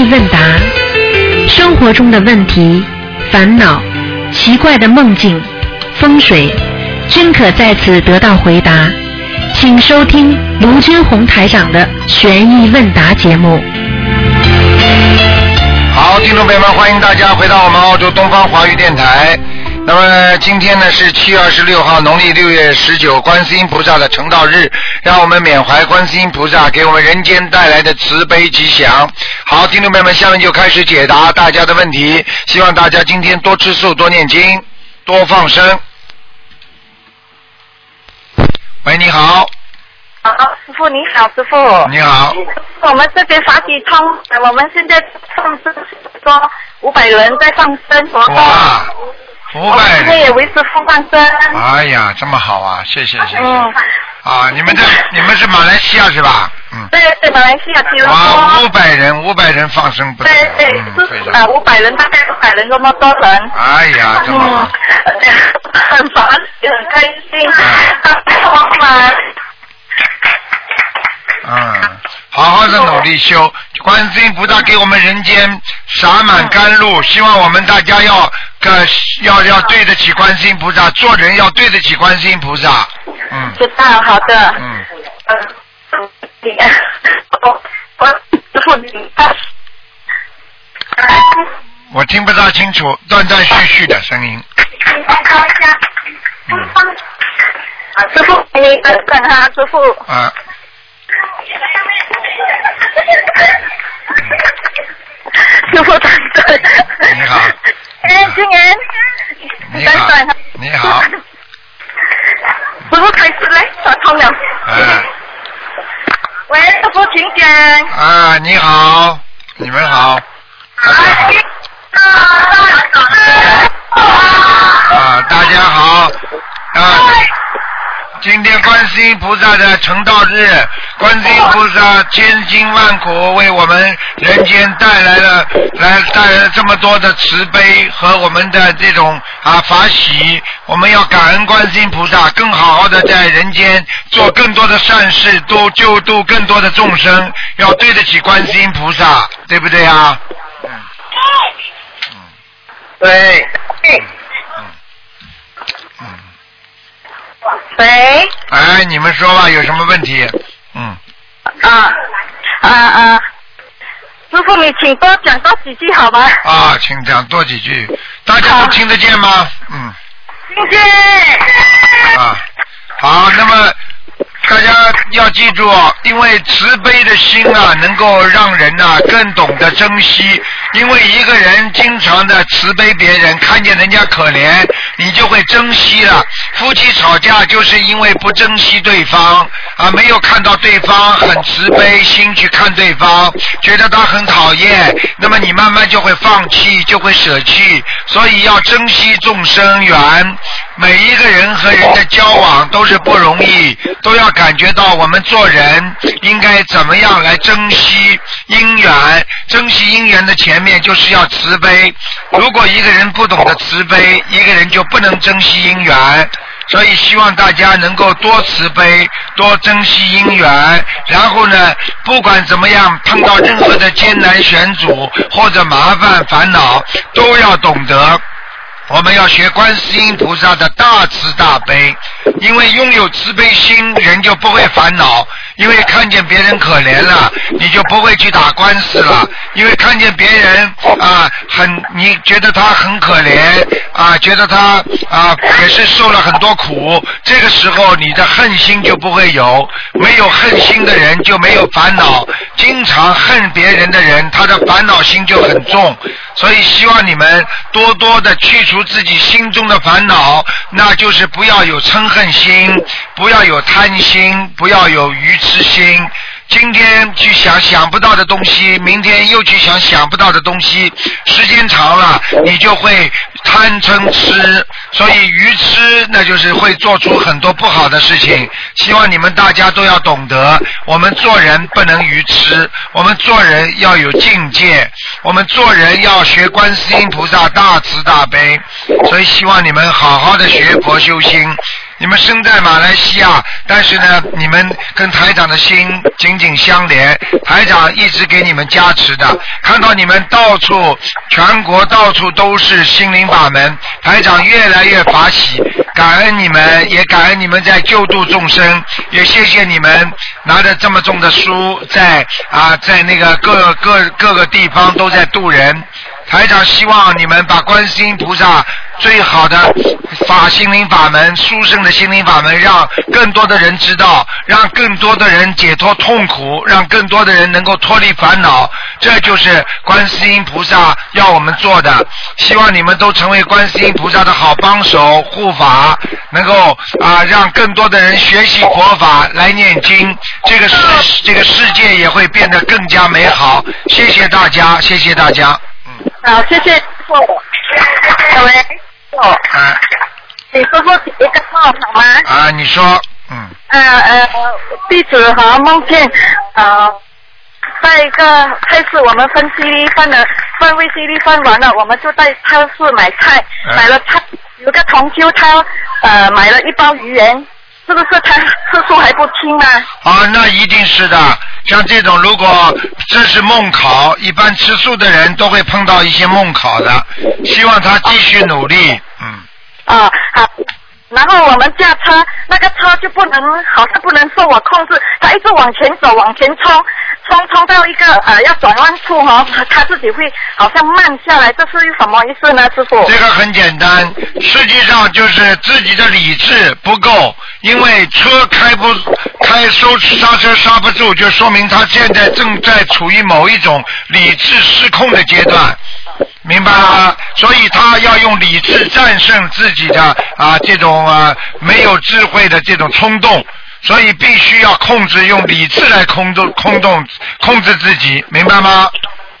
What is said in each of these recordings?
悬疑问答，生活中的问题、烦恼、奇怪的梦境、风水，均可在此得到回答。请收听卢军红台长的悬疑问答节目。好，听众朋友们，欢迎大家回到我们澳洲东方华语电台。那么今天呢是七月二十六号，农历六月十九，观世音菩萨的成道日，让我们缅怀观世音菩萨给我们人间带来的慈悲吉祥。好，听众朋友们，下面就开始解答大家的问题，希望大家今天多吃素，多念经，多放生。喂，你好，好，师傅你好，师傅。你好，我们这边法体通，我们现在放生说五百人在放生活动，哇，五我们百人，今天也维持放放生。哎呀，这么好啊，谢谢谢谢。嗯，啊，你们这你们是马来西亚是吧？嗯。对对，马来西亚吉隆哇，五。百人，五百人放生不得对，对，是啊，五百人大概五百人这么多人。哎呀，这么很烦，也很开心。嗯我们嗯，好好的努力修，观世音菩萨给我们人间洒满甘露，希望我们大家要个要要对得起观世音菩萨，做人要对得起观世音菩萨，嗯。知道，好的。嗯，嗯，你我我师傅你我听不大清楚，断断续续的声音，师傅，你等等哈，师傅。啊，你好哎，今年。你好。你好。师傅开始来，打通了。哎喂，师傅，请讲。啊，你好，你们好，大家好。啊，大家好啊！今天观世音菩萨的成道日，观世音菩萨千辛万苦为我们人间带来了来带来了这么多的慈悲和我们的这种啊法喜，我们要感恩观世音菩萨，更好好的在人间做更多的善事，多救度更多的众生，要对得起观世音菩萨，对不对啊？嗯嗯对。喂。哎，你们说吧，有什么问题？嗯，啊啊啊！师傅，你请多讲多几句好吧？啊，请讲多几句，大家都听得见吗？嗯，听见。啊，好，那么大家要记住，因为慈悲的心啊，能够让人呐、更懂得珍惜。因为一个人经常的慈悲别人，看见人家可怜，你就会珍惜了。夫妻吵架就是因为不珍惜对方啊，没有看到对方很慈悲心去看对方，觉得他很讨厌，那么你慢慢就会放弃，就会舍弃。所以要珍惜众生缘。每一个人和人的交往都是不容易，都要感觉到我们做人应该怎么样来珍惜姻缘。珍惜姻缘的前面就是要慈悲。如果一个人不懂得慈悲，一个人就不能珍惜姻缘。所以希望大家能够多慈悲，多珍惜姻缘，然后呢，不管怎么样，碰到任何的艰难险阻或者麻烦烦恼，都要懂得。我们要学观世音菩萨的大慈大悲，因为拥有慈悲心，人就不会烦恼。因为看见别人可怜了，你就不会去打官司了。因为看见别人啊，很你觉得他很可怜啊，觉得他啊也是受了很多苦，这个时候你的恨心就不会有。没有恨心的人就没有烦恼。经常恨别人的人，他的烦恼心就很重。所以希望你们多多的去除自己心中的烦恼，那就是不要有嗔恨心，不要有贪心，不要有愚痴心。今天去想想不到的东西，明天又去想想不到的东西，时间长了，你就会贪嗔痴，所以愚痴那就是会做出很多不好的事情。希望你们大家都要懂得，我们做人不能愚痴，我们做人要有境界，我们做人要学观世音菩萨大慈大悲。所以希望你们好好的学佛修心。你们生在马来西亚，但是呢，你们跟台长的心紧紧相连，台长一直给你们加持的。看到你们到处，全国到处都是心灵法门，台长越来越法喜，感恩你们，也感恩你们在救度众生，也谢谢你们拿着这么重的书在啊，在那个各各各个地方都在渡人。台长希望你们把观世音菩萨最好的法心灵法门、殊胜的心灵法门，让更多的人知道，让更多的人解脱痛苦，让更多的人能够脱离烦恼。这就是观世音菩萨要我们做的。希望你们都成为观世音菩萨的好帮手、护法，能够啊让更多的人学习佛法来念经，这个世这个世界也会变得更加美好。谢谢大家，谢谢大家。嗯好，谢谢各位。师傅，啊你说说一个号好吗？啊，你说，嗯，呃呃，地址和梦见呃，在一个菜市，我们分 CD 分了，分 VCD 分完了，我们就在超市买菜，嗯买了菜，有个同修他呃买了一包鱼圆，是不是他次数还不清呢？啊，那一定是的。像这种，如果这是梦考，一般吃素的人都会碰到一些梦考的。希望他继续努力，嗯，啊，好。然后我们驾车，那个车就不能，好像不能受我控制，它一直往前走，往前冲，冲冲到一个呃要转弯处哈、哦，它自己会好像慢下来，这是什么意思呢，师傅？这个很简单，实际上就是自己的理智不够，因为车开不开收刹车刹不住，就说明他现在正在处于某一种理智失控的阶段。明白了吗？所以他要用理智战胜自己的啊这种啊没有智慧的这种冲动，所以必须要控制用理智来控制控动控制自己，明白吗？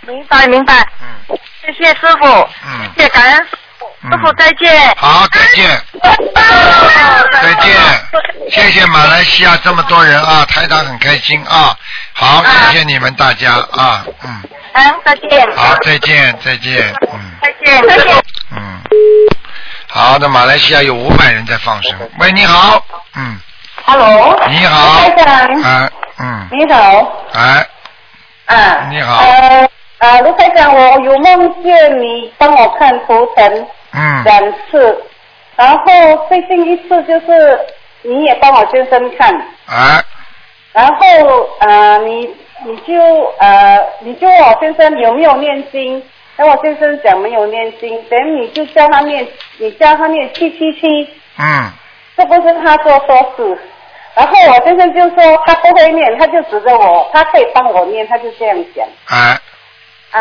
明白明白，嗯谢谢师傅，嗯谢谢感恩师傅，嗯师傅再见。好，再见。再见，谢谢马来西亚这么多人啊，台长很开心啊。好，谢谢你们大家啊，嗯，嗯，再见。好，再见，再见，嗯再见，再见。嗯，好，那马来西亚有五百人在放生。喂，你好，嗯，Hello，你好，台长，啊，嗯，你好，哎，啊，你好。呃呃，卢先生，我有梦见你帮我看图腾嗯，两次，然后最近一次就是你也帮我先生看，啊，然后呃你你就呃你就问我先生有没有念经，等我先生讲没有念经，等你就叫他念，你叫他念七七七，嗯，这不是他做错事。然后我先生就说他不会念，他就指着我，他可以帮我念，他就这样讲啊。啊。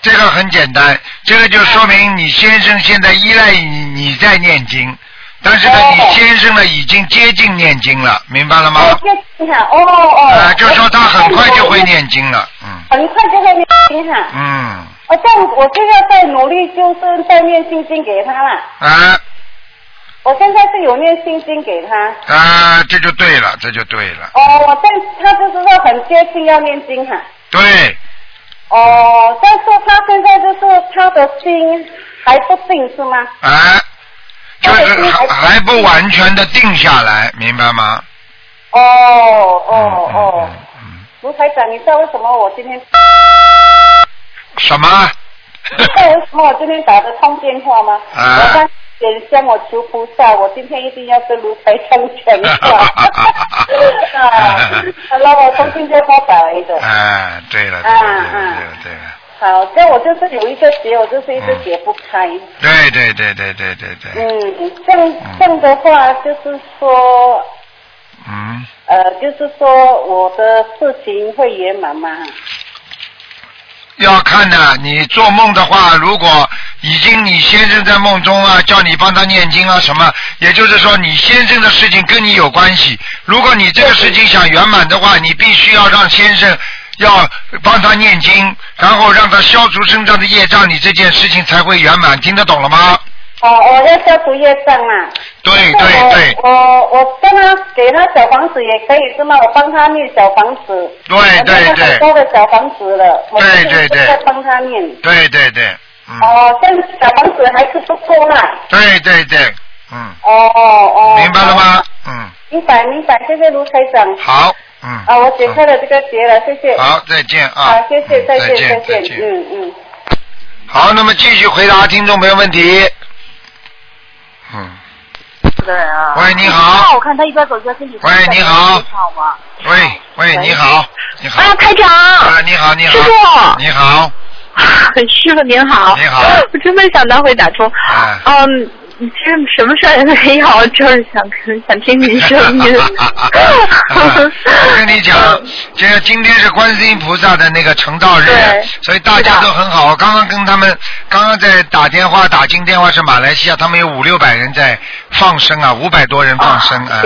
这个很简单，这个就说明你先生现在依赖你，你在念经，但是呢，哦你先生呢已经接近念经了，明白了吗？哦，就哈，哦哦。啊，就说他很快就会念经了，嗯很快就会念经哈。嗯，哦，这样我现在在努力，就是在念心经给他啦。啊我现在是有念心经给他。啊，这就对了，这就对了，哦，我但他就是说很接近要念经哈。对，哦，但是他现在就是他的心还不定是吗？啊，就是还还不完全的定下来，明白吗？哦哦嗯哦，嗯嗯卢台长，你知道为什么我今天？嗯什么？你知道为什么我今天打得通电话吗？啊我刚点香，我求菩萨，我今天一定要跟卢台长讲话。啊，然后我从新加坡打来的。哎，对了，对啊了，对了，对了，好，这我就是有一个结，我就是一直解不开。对对对对对对对，嗯，这样这样的话，就是说，嗯。呃，就是说我的事情会圆满吗？要看的，你做梦的话，如果已经你先生在梦中啊，叫你帮他念经啊什么，也就是说你先生的事情跟你有关系。如果你这个事情想圆满的话，你必须要让先生要帮他念经，然后让他消除身上的业障，你这件事情才会圆满。听得懂了吗？哦，我要消除业障啊。对对对我我我跟他给他小房子也可以是吗？我帮他念小房子。对对对念了很多的小房子了。对对对在帮他念。对对对，嗯，哦，但是小房子还是不够啦。对对对，嗯，哦哦。明白了吗？嗯，明白明白，谢谢卢台长。好，嗯。啊，我解开了这个结了，谢谢。好，再见啊。好，谢谢，再见，再见。嗯嗯。好，那么继续回答听众朋友问题。嗯，的人啊。喂你好我看他一边走一边跟你说。喂你好好吗？喂喂，你好，你好。啊，台长。啊，你好，你好。师傅你好，师傅您好。你好我真没想到会打通。哎嗯，其实什么事儿也没有，就是想想听你声音。我跟你讲，这个今天是观世音菩萨的那个成道日，所以大家都很好。我刚刚跟他们刚刚在打电话打进电话是马来西亚，他们有五六百人在放生啊，五百多人放生啊，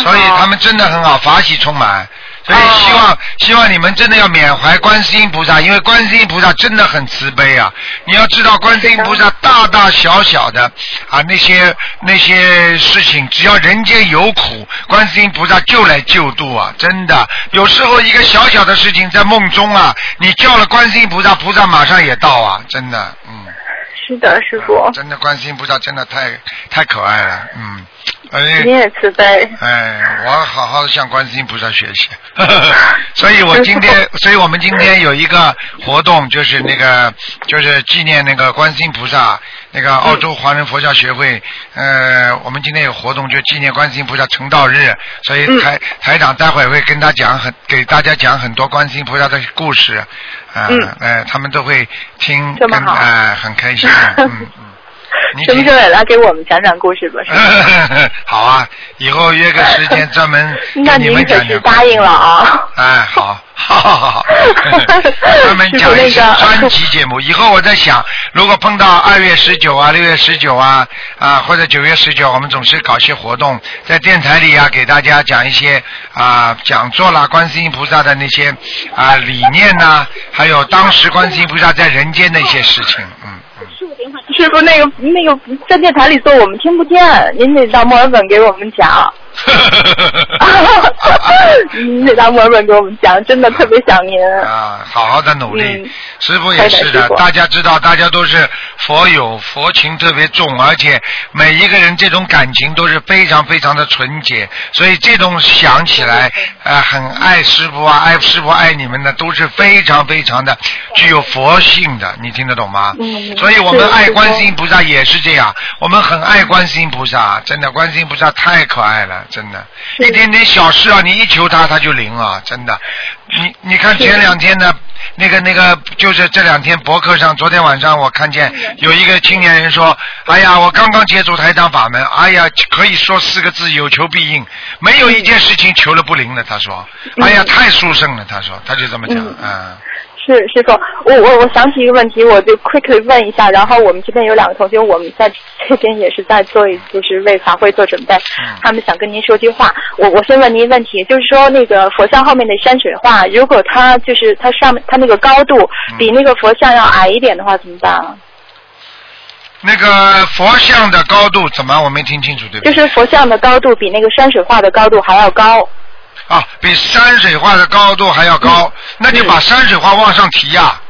所以他们真的很好，法喜充满。所以希望、希望你们真的要缅怀观世音菩萨，因为观世音菩萨真的很慈悲啊！你要知道，观世音菩萨大大小小的啊那些那些事情，只要人间有苦，观世音菩萨就来救度啊！真的，有时候一个小小的事情在梦中啊，你叫了观世音菩萨，菩萨马上也到啊！真的，嗯。是的，师傅。真的，观世音菩萨真的太太可爱了，嗯。而且您也慈悲。哎，我要好好的向观世音菩萨学习。所以我今天，所以我们今天有一个活动，就是那个，就是纪念那个观世音菩萨，那个澳洲华人佛教学会，呃，我们今天有活动，就纪念观世音菩萨成道日，所以台、台长待会会跟他讲很，给大家讲很多观世音菩萨的故事，啊、嗯。呃，他们都会听，跟哎、很开心 嗯。你什么时候也来给我们讲讲故事吧？好啊，以后约个时间专门 那你们可是讲讲。答应了啊！哎，好，好好好，专门讲一些师傅那个专辑节目。以后我在想，如果碰到二月十九啊、六月十九啊啊或者九月十九，我们总是搞些活动，在电台里啊给大家讲一些啊讲座啦，观世音菩萨的那些啊理念呐、还有当时观世音菩萨在人间的一些事情，嗯嗯。师傅，那个那个在电台里说我们听不见，您得到墨尔本给我们讲。您得到墨尔本给我们讲，真的特别想您。啊，好好的努力，嗯师傅也是的大家知道，大家都是佛友，佛情特别重，而且每一个人这种感情都是非常非常的纯洁，所以这种想起来，呃，很爱师傅啊，爱师傅爱你们的，都是非常非常的具有佛性的，你听得懂吗？嗯所以我们爱观世音菩萨也是这样，我们很爱观世音菩萨，真的，观世音菩萨太可爱了，真的，一点点小事啊，你一求他他就灵啊，真的。你你看前两天的，那个那个，就是这两天博客上，昨天晚上我看见有一个青年人说，哎呀，我刚刚接触台长法门，哎呀，可以说四个字，有求必应，没有一件事情求了不灵的。他说，哎呀，太殊胜了。他说，他就这么讲，嗯嗯。是师傅，我我我想起一个问题，我就 quickly 问一下。然后我们这边有两个同学，我们在这边也是在做，就是为法会做准备。嗯他们想跟您说句话。我我先问您一个问题，就是说那个佛像后面的山水画，如果它就是它上面它那个高度嗯比那个佛像要矮一点的话，怎么办啊？那个佛像的高度怎么？我没听清楚，对不对？就是佛像的高度比那个山水画的高度还要高。啊，比山水画的高度还要高，那就把山水画往上提呀、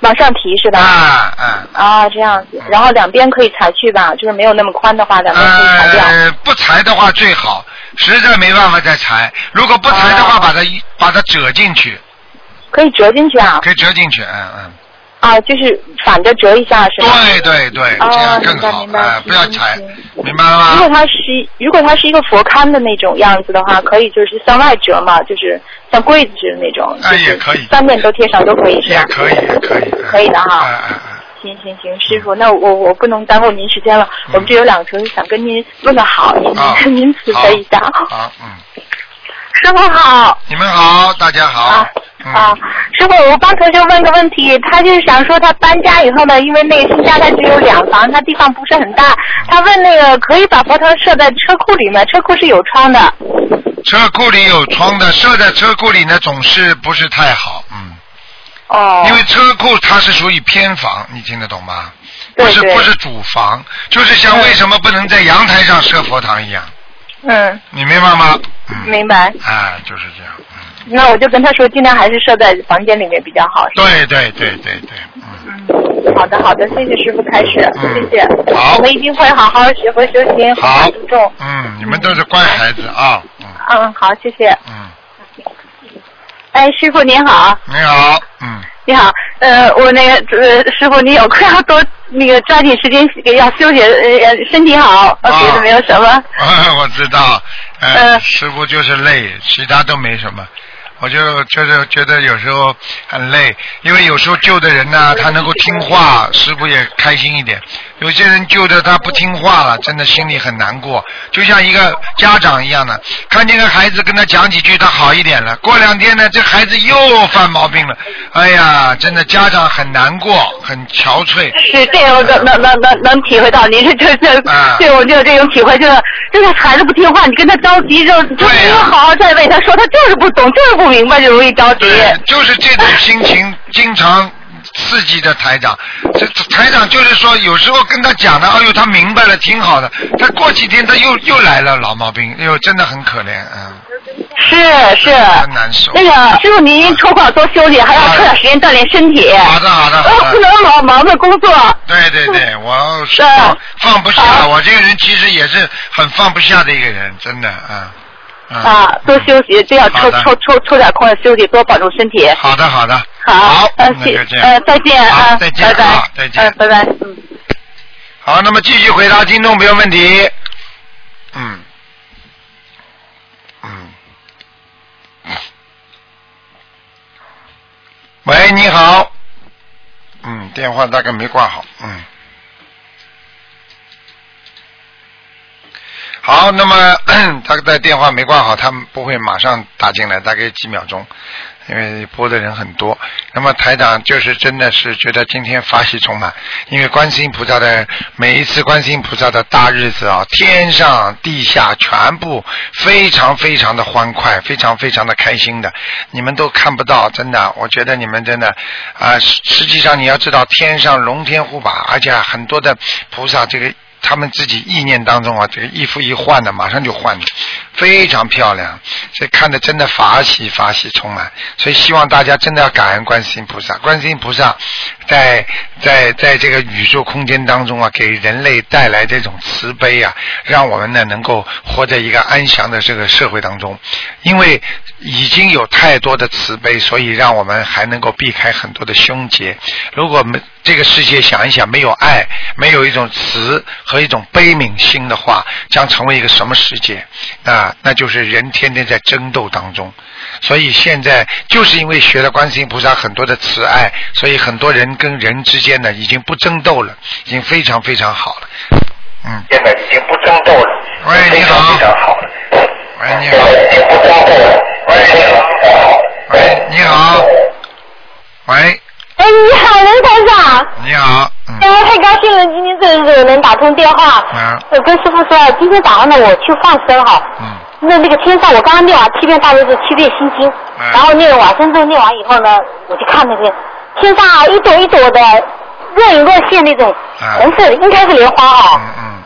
往上提是吧？啊啊。啊，这样子，然后两边可以裁去吧，就是没有那么宽的话，两边可以裁掉。呃，不裁的话最好，实在没办法再裁。如果不裁的话，哦把它一把它折进去，可以折进去啊？可以折进去，嗯嗯。啊，就是反着折一下是吧？对对对，哦这样更好，明白明白哎，不要踩，明白了吗？如果它是如果它是一个佛龛的那种样子的话，可以就是向外折嘛，就是像柜子似的那种，哎就是也可以三面都贴上都可以是吧？也可以，可以，可以的哈哎行行行，师傅，那我我不能耽误您时间了。我们这有两个想跟您问个好，您、您慈悲一下。好，嗯，师傅好。你们好，大家好啊，嗯啊，师傅，我帮同学问个问题，他就是想说他搬家以后呢，因为那个新家他只有两房，他地方不是很大，他问那个可以把佛堂设在车库里面，车库是有窗的。车库里有窗的，设在车库里呢，总是不是太好，嗯。哦。因为车库它是属于偏房，你听得懂吗？不是不是主房，就是像为什么不能在阳台上设佛堂一样，嗯，你明白吗？嗯。明白。啊，就是这样。嗯。那我就跟他说，尽量还是设在房间里面比较好。对对对对对，嗯。好的好的，谢谢师傅开始，嗯谢谢。好我们一定会好好学佛修行，好好注重。嗯，你们都是乖孩子啊，嗯嗯，好，谢谢。嗯，哎，师傅您好，你好，嗯，你好，呃，我那个呃，师傅你有空要多那个抓紧时间给要休息，呃，身体好，呃别的没有什么。我知道，呃，呃师傅就是累，其他都没什么。我就就是觉得有时候很累，因为有时候救的人呢，他能够听话，师傅也开心一点。有些人救的他不听话了，真的心里很难过。就像一个家长一样的，看见个孩子跟他讲几句，他好一点了，过两天呢，这孩子又犯毛病了。哎呀，真的家长很难过，很憔悴。是这个，我能能能能能体会到您是这这啊，对我就有这种体会，就是就是孩子不听话，你跟他着急就就没有好好再为他说，他就是不懂，就是不明白，就容易着急。对，就是这种心情经常刺激的台长。这这台长就是说，有时候跟他讲的，哎呦，他明白了，挺好的。他过几天他又又来了老毛病，哎呦，真的很可怜，嗯，是是，真难受。那个师傅您抽空多休息，还要抽点时间锻炼身体。好的，好的，呃，好的。不能老忙着工作。对对对，我放放不下，好我这个人其实也是很放不下的一个人，真的，嗯。嗯啊，多休息，这样抽抽抽抽点空休息，多保重身体。好的，好的。好，好，呃，那谢就这样。呃，再见啊，再见拜拜，再见嗯拜拜，嗯。好，那么继续回答听众朋友问题。嗯，嗯。喂，你好。嗯，电话大概没挂好。嗯。好，那么 他在电话没挂好，他们不会马上打进来，大概几秒钟，因为播的人很多。那么台长就是真的是觉得今天法喜充满，因为观世音菩萨的每一次观世音菩萨的大日子啊，天上地下全部非常非常的欢快，非常非常的开心的，你们都看不到，真的，我觉得你们真的啊、实实际上你要知道，天上龙天护法，而且很多的菩萨这个。他们自己意念当中啊，这个衣服一换呢，马上就换了，非常漂亮，所以看的真的法喜法喜充满，所以希望大家真的要感恩观世音菩萨，观世音菩萨在在在这个宇宙空间当中啊，给人类带来这种慈悲啊，让我们呢能够活在一个安详的这个社会当中，因为已经有太多的慈悲，所以让我们还能够避开很多的凶劫。如果没这个世界想一想，没有爱，没有一种慈和一种悲悯心的话，将成为一个什么世界？啊，那就是人天天在争斗当中。所以现在就是因为学了观世音菩萨很多的慈爱，所以很多人跟人之间呢已经不争斗了，已经非常非常好了。嗯，现在已经不争斗了，喂你好非常好了。喂，你现在已经不争斗了，喂，你好。喂，你好，喂，哎，你好，刘台长。你好，嗯，哎，太高兴了，今天这个能打通电话。嗯我跟师傅说，今天早上呢，我去放生哈。嗯。那那个天上，我刚刚念完七遍大悲咒，七遍心经，嗯然后念往生咒念完以后呢，我就看那个天上啊，一朵一朵的若隐若现那种嗯红色的，应该是莲花啊。嗯嗯嗯，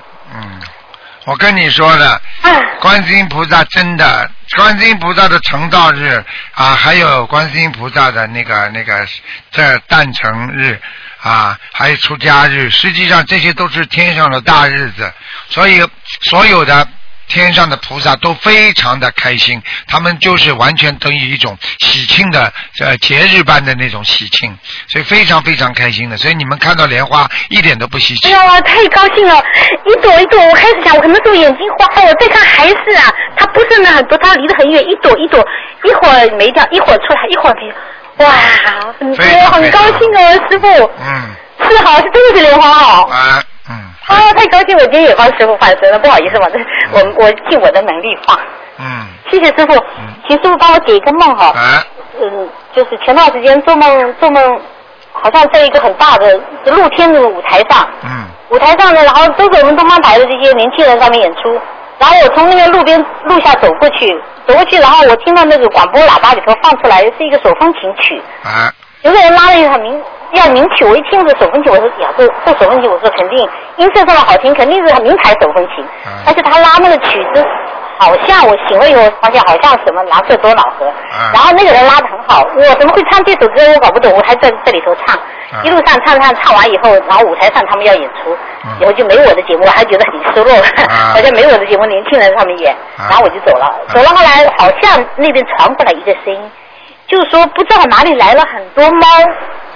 我跟你说的，哎，观世音菩萨真的，观世音菩萨的成道日啊，还有观世音菩萨的那个那个这诞辰日啊，还有出家日，实际上这些都是天上的大日子，所以所有的。天上的菩萨都非常的开心，他们就是完全等于一种喜庆的呃节日般的那种喜庆，所以非常非常开心的。所以你们看到莲花一点都不稀奇。哎呀，太高兴了！一朵一朵，我开始想，我可能是我眼睛花，我再看还是啊，它不是那很多，它离得很远，一朵一朵，一会儿没掉，一会儿出来，一会儿没有，哇，很很高兴哦，师傅，嗯是好，是真的是莲花哦。啊嗯啊，太高兴！我今天也帮师傅放生了，不好意思，我这我我尽我的能力放。嗯谢谢师傅，请师傅帮我解一个梦哈。啊嗯，就是前段时间做梦做梦，好像在一个很大的露天的舞台上，嗯舞台上呢，然后都是我们东方台的这些年轻人上面演出，然后我从那个路边路下走过去，走过去，然后我听到那个广播喇叭里头放出来是一个手风琴曲，啊有个人拉了一个很名要名曲，我一听这手风琴，我说呀，这这手风琴，我说肯定音色这么好听，肯定是很名牌手风琴嗯，而且他拉那个曲子好像我醒了以后发现好像什么蓝色多瑙河，嗯。然后那个人拉的很好，我怎么会唱这首歌我搞不懂，我还在这里头唱，嗯。一路上唱唱唱完以后，然后舞台上他们要演出，嗯以后就没我的节目，我还觉得很失落，啊好像没我的节目，年轻人他们演，啊然后我就走了，走了后来好像那边传过来一个声音，就是说不知道哪里来了很多猫。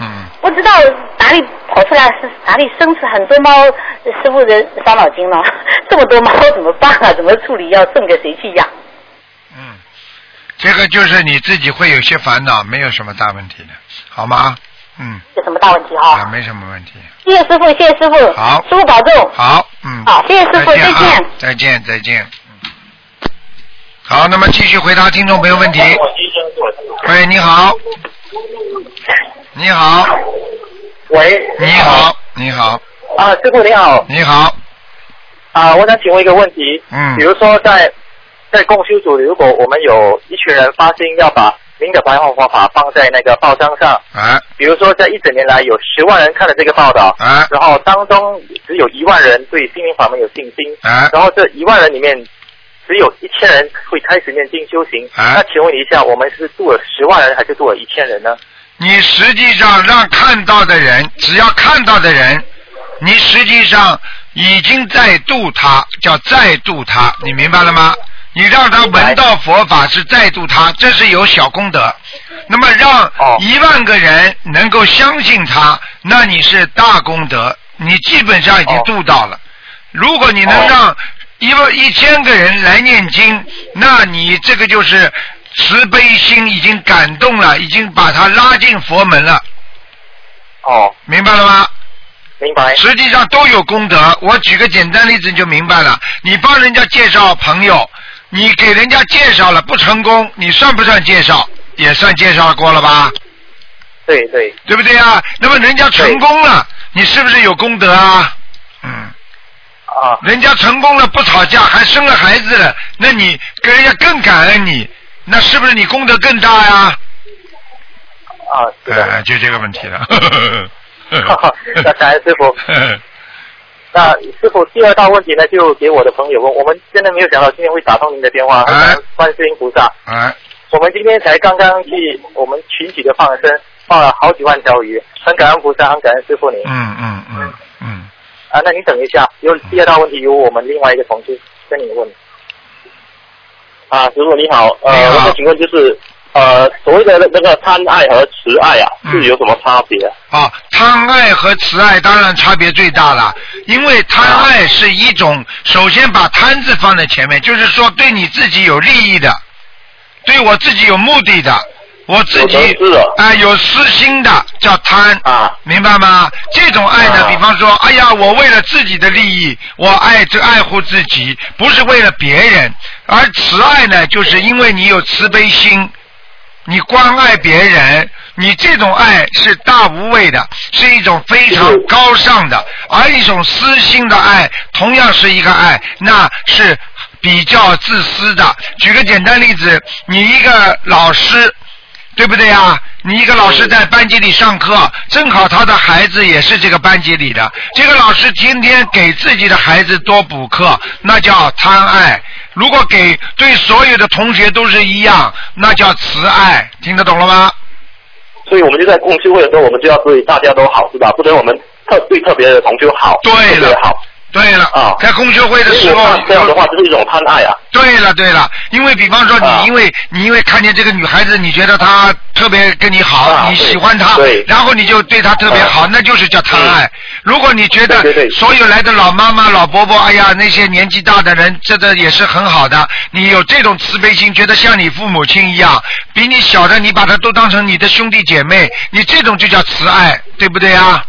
嗯，不知道哪里跑出来是哪里生出很多猫，师傅人伤脑筋了。这么多猫怎么办啊？怎么处理？要送给谁去养？嗯，这个就是你自己会有些烦恼，没有什么大问题的，好吗？嗯，有什么大问题哈、啊，没什么问题。谢谢师傅，谢谢师傅。好师傅保重。好，嗯。好谢谢师傅再见啊再见再见，再见。嗯。好，那么继续回答听众朋友问题。喂，你好。你好，喂，你好，你好，啊，师傅你好，你好，啊，我想请问一个问题，嗯。比如说在在共修组，如果我们有一群人发心要把您的白话佛法放在那个报章上，啊。比如说在一整年来有十万人看了这个报道，啊。然后当中只有一万人对心灵法门有信心，啊，然后这一万人里面只有一千人会开始念经修行，啊那请问一下，我们是度了十万人还是度了一千人呢？你实际上让看到的人，只要看到的人，你实际上已经在度他，叫再度他，你明白了吗？你让他闻到佛法是再度他，这是有小功德。那么让哦一万个人能够相信他，那你是大功德，你基本上已经哦度到了。如果你能哦让一万一千个人来念经，那你这个就是慈悲心已经感动了，已经把他拉进佛门了，哦，明白了吗？明白。实际上都有功德。我举个简单例子你就明白了。你帮人家介绍朋友，你给人家介绍了不成功，你算不算介绍？也算介绍过了吧？对对，对不对啊？那么人家成功了，你是不是有功德啊？嗯，啊，人家成功了不吵架，还生了孩子了，那你跟人家更感恩你，那是不是你功德更大呀？啊，是的。哎，就这个问题了。那感恩师傅。那师傅第二大问题呢，就给我的朋友问，我们真的没有想到今天会打通您的电话，哎观世音菩萨。哎，我们今天才刚刚去我们群体的放生，放了好几万条鱼，很感恩菩萨，很感恩师傅您。嗯嗯嗯嗯，啊，那你等一下，有第二道问题由我们另外一个同事跟你问。啊，师傅你好，呃，我想请问就是，呃，所谓的那个贪爱和慈爱啊，嗯是有什么差别啊？啊，贪爱和慈爱当然差别最大了，因为贪爱是一种，首先把贪字放在前面，就是说对你自己有利益的，对我自己有目的的，我自己啊、有私心的叫贪啊明白吗？这种爱呢，啊比方说，哎呀，我为了自己的利益，我爱这爱护自己，不是为了别人。而慈爱呢，就是因为你有慈悲心，你关爱别人，你这种爱是大无畏的，是一种非常高尚的，而一种私心的爱，同样是一个爱，那是比较自私的。举个简单例子，你一个老师。对不对呀？你一个老师在班级里上课，正好他的孩子也是这个班级里的，这个老师天天给自己的孩子多补课，那叫贪爱；如果给对所有的同学都是一样，那叫慈爱。听得懂了吗？所以我们就在共修会的时候，我们就要对大家都好，是吧？不能我们特对特别的同修好，对了好。对了，啊。在公修会的时候这样的话，就是一种贪爱啊。对了对了，因为比方说你啊因为你因为看见这个女孩子，你觉得她特别跟你好，啊你喜欢她，然后你就对她特别好，那就是叫贪爱。如果你觉得所有来的老妈妈、老伯伯，哎呀，那些年纪大的人，这个也是很好的，你有这种慈悲心，觉得像你父母亲一样，比你小的，你把他都当成你的兄弟姐妹，你这种就叫慈爱，对不对啊？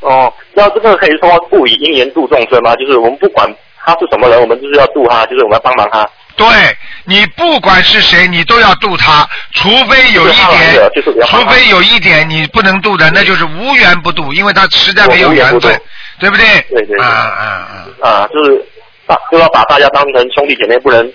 哦，那这个可以说不以因缘度众生吗？就是我们不管他是什么人，我们就是要度他，就是我们要帮忙他。对你不管是谁，你都要度他，除非有一就是点除非有一点你不能度的，那就是无缘不度，因为他实在没有缘分对不对？对对对啊啊啊！啊，就是大就要把大家当成兄弟姐妹，不能，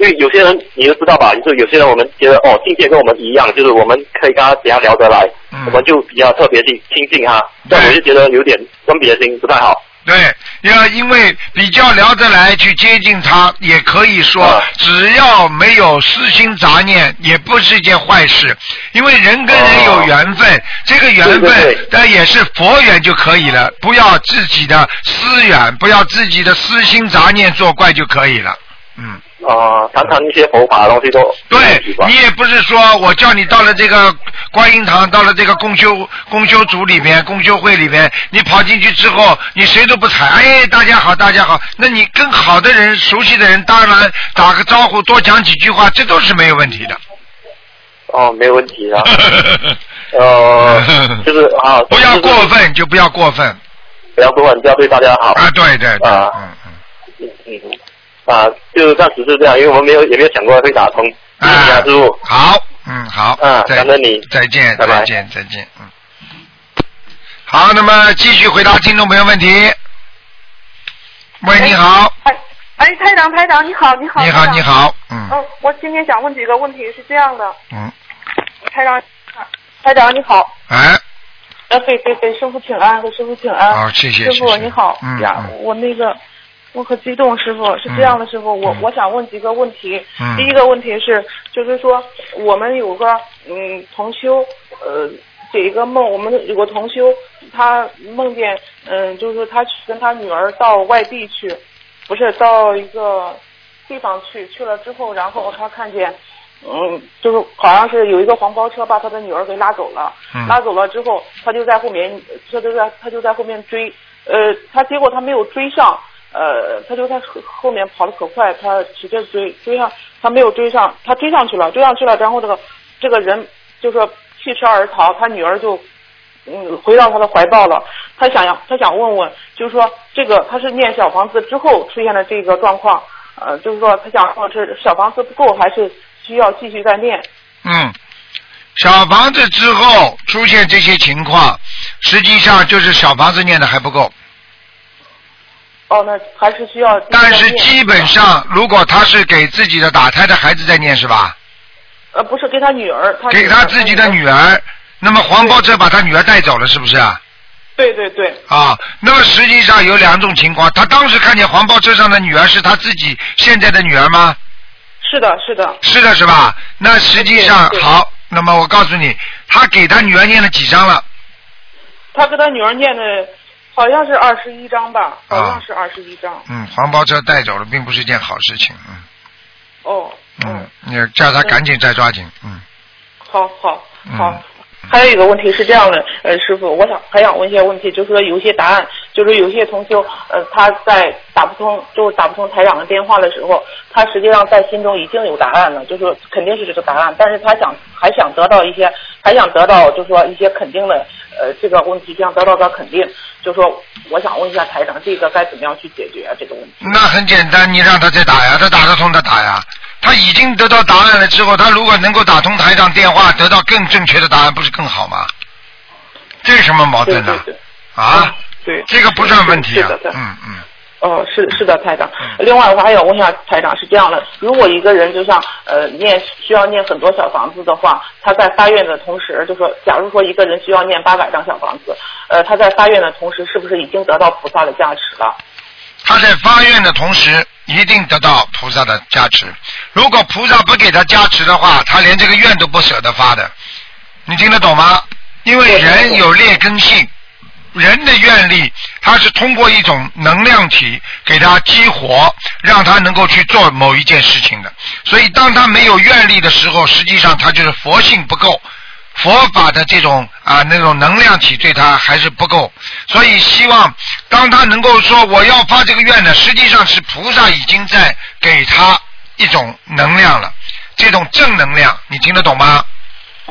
因为有些人你都知道吧，就是有些人我们觉得哦境界跟我们一样，就是我们可以跟他比较聊得来，嗯我们就比较特别去亲近他，对但我就觉得有点分别心不太好。对，要因为比较聊得来去接近他，也可以说，啊只要没有私心杂念，也不是一件坏事。因为人跟人有缘分，这个缘分对但也是佛缘就可以了，不要自己的私缘，不要自己的私心杂念作怪就可以了。嗯。啊，谈谈一些佛法的东西对你也不是说我叫你到了这个观音堂，到了这个公修公修组里面、公修会里面，你跑进去之后，你谁都不睬，哎，大家好，大家好，那你跟好的人、熟悉的人，当然打个招呼，多讲几句话，这都是没有问题的。哦，没有问题啊。呃，就是啊，不要过分，就不要过分不要过分，要对大家好。啊！对对对，啊嗯嗯，嗯嗯啊，就是暂时是这样，因为我们没有也没有想过会打通。谢谢啊，师傅。好，嗯好，嗯再感恩你再见，拜拜再见，再见，嗯。好，那么继续回答听众朋友问题。喂，你好，哎，哎，台长，台长，你好，你好，你好，你。好，嗯嗯，我今天想问几个问题，是这样的，嗯，台长，台长你好，哎，呃，对对对师傅请安，给师傅请安。好谢谢师傅你好，嗯呀，嗯我那个。我可激动，师傅是这样的，师傅，我我想问几个问题。嗯第一个问题是，就是说我们有个嗯同修，呃，解一个梦，我们有个同修，他梦见嗯，就是说他去跟他女儿到外地去，不是到一个地方去，去了之后，然后他看见。嗯，就是好像是有一个黄包车把他的女儿给拉走了，嗯拉走了之后，他就在后面，他就在他就在后面追，呃，他结果他没有追上，呃，他就在后后面跑得可快，他直接追追上，他没有追上，他追上去了，追上去了，然后这个这个人就说弃车而逃，他女儿就嗯回到他的怀抱了。他想要他想问问，就是说这个他是念小房子之后出现的这个状况，呃，就是说他想问是小房子不够还是需要继续再念？嗯，小房子之后出现这些情况，实际上就是小房子念的还不够。哦，那还是需要但。是基本上，如果他是给自己的打胎的孩子在念是吧？呃不是给他女儿，他给他自己的女儿，那么黄包车把他女儿带走了，是不是啊？对对对，啊，那么实际上有两种情况，他当时看见黄包车上的女儿是他自己现在的女儿吗？是的是的，是的，是吧？那实际上好，那么我告诉你，他给他女儿念了几章了？他给他女儿念的好像是二十一张吧，好啊像是二十一张。嗯，黄包车带走了，并不是一件好事情。嗯哦，嗯，你叫他赶紧再抓紧。嗯好好嗯好。还有一个问题是这样的，呃，师傅，我想还想问一些问题，就是说有一些答案，就是有些同修，呃，他在打不通，就打不通台长的电话的时候，他实际上在心中已经有答案了，就是说肯定是这个答案，但是他想还想得到一些，还想得到就是说一些肯定的，呃，这个问题这样得到的肯定，就说我想问一下台长，这个该怎么样去解决啊？这个问题？那很简单，你让他再打呀，他打得通他打呀。他已经得到答案了之后，他如果能够打通台长电话，得到更正确的答案，不是更好吗？这是什么矛盾呢？啊，对，这个不算问题啊嗯嗯。哦，是是的，台长。另外，我还想问一下台长，是这样的：如果一个人就像呃念需要念很多小房子的话，他在发愿的同时，就说，假如说一个人需要念八百张小房子，呃，他在发愿的同时，是不是已经得到菩萨的加持了？他在发愿的同时，一定得到菩萨的加持。如果菩萨不给他加持的话，他连这个愿都不舍得发的。你听得懂吗？因为人有劣根性，人的愿力，它是通过一种能量体给他激活，让他能够去做某一件事情的。所以，当他没有愿力的时候，实际上他就是佛性不够。佛法的这种啊那种能量体对他还是不够，所以希望当他能够说我要发这个愿呢，实际上是菩萨已经在给他一种能量了，这种正能量，你听得懂吗？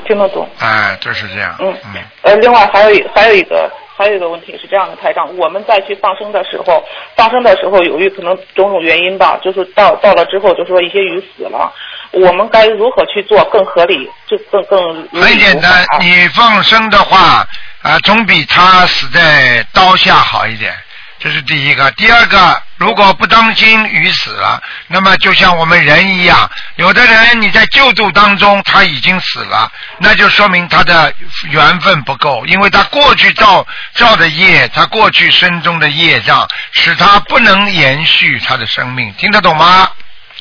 听得懂。哎，就是这样。嗯呃，另外还有一还有一个还有一个问题是这样的，台长，我们再去放生的时候，放生的时候由于可能种种原因吧，就是到到了之后，就说一些鱼死了，我们该如何去做更合理，就更更很简单，你放生的话啊，总比他死在刀下好一点。这是第一个。第二个，如果不当心鱼死了，那么就像我们人一样，有的人你在救助当中他已经死了，那就说明他的缘分不够，因为他过去造造的业，他过去生中的业障，使他不能延续他的生命，听得懂吗？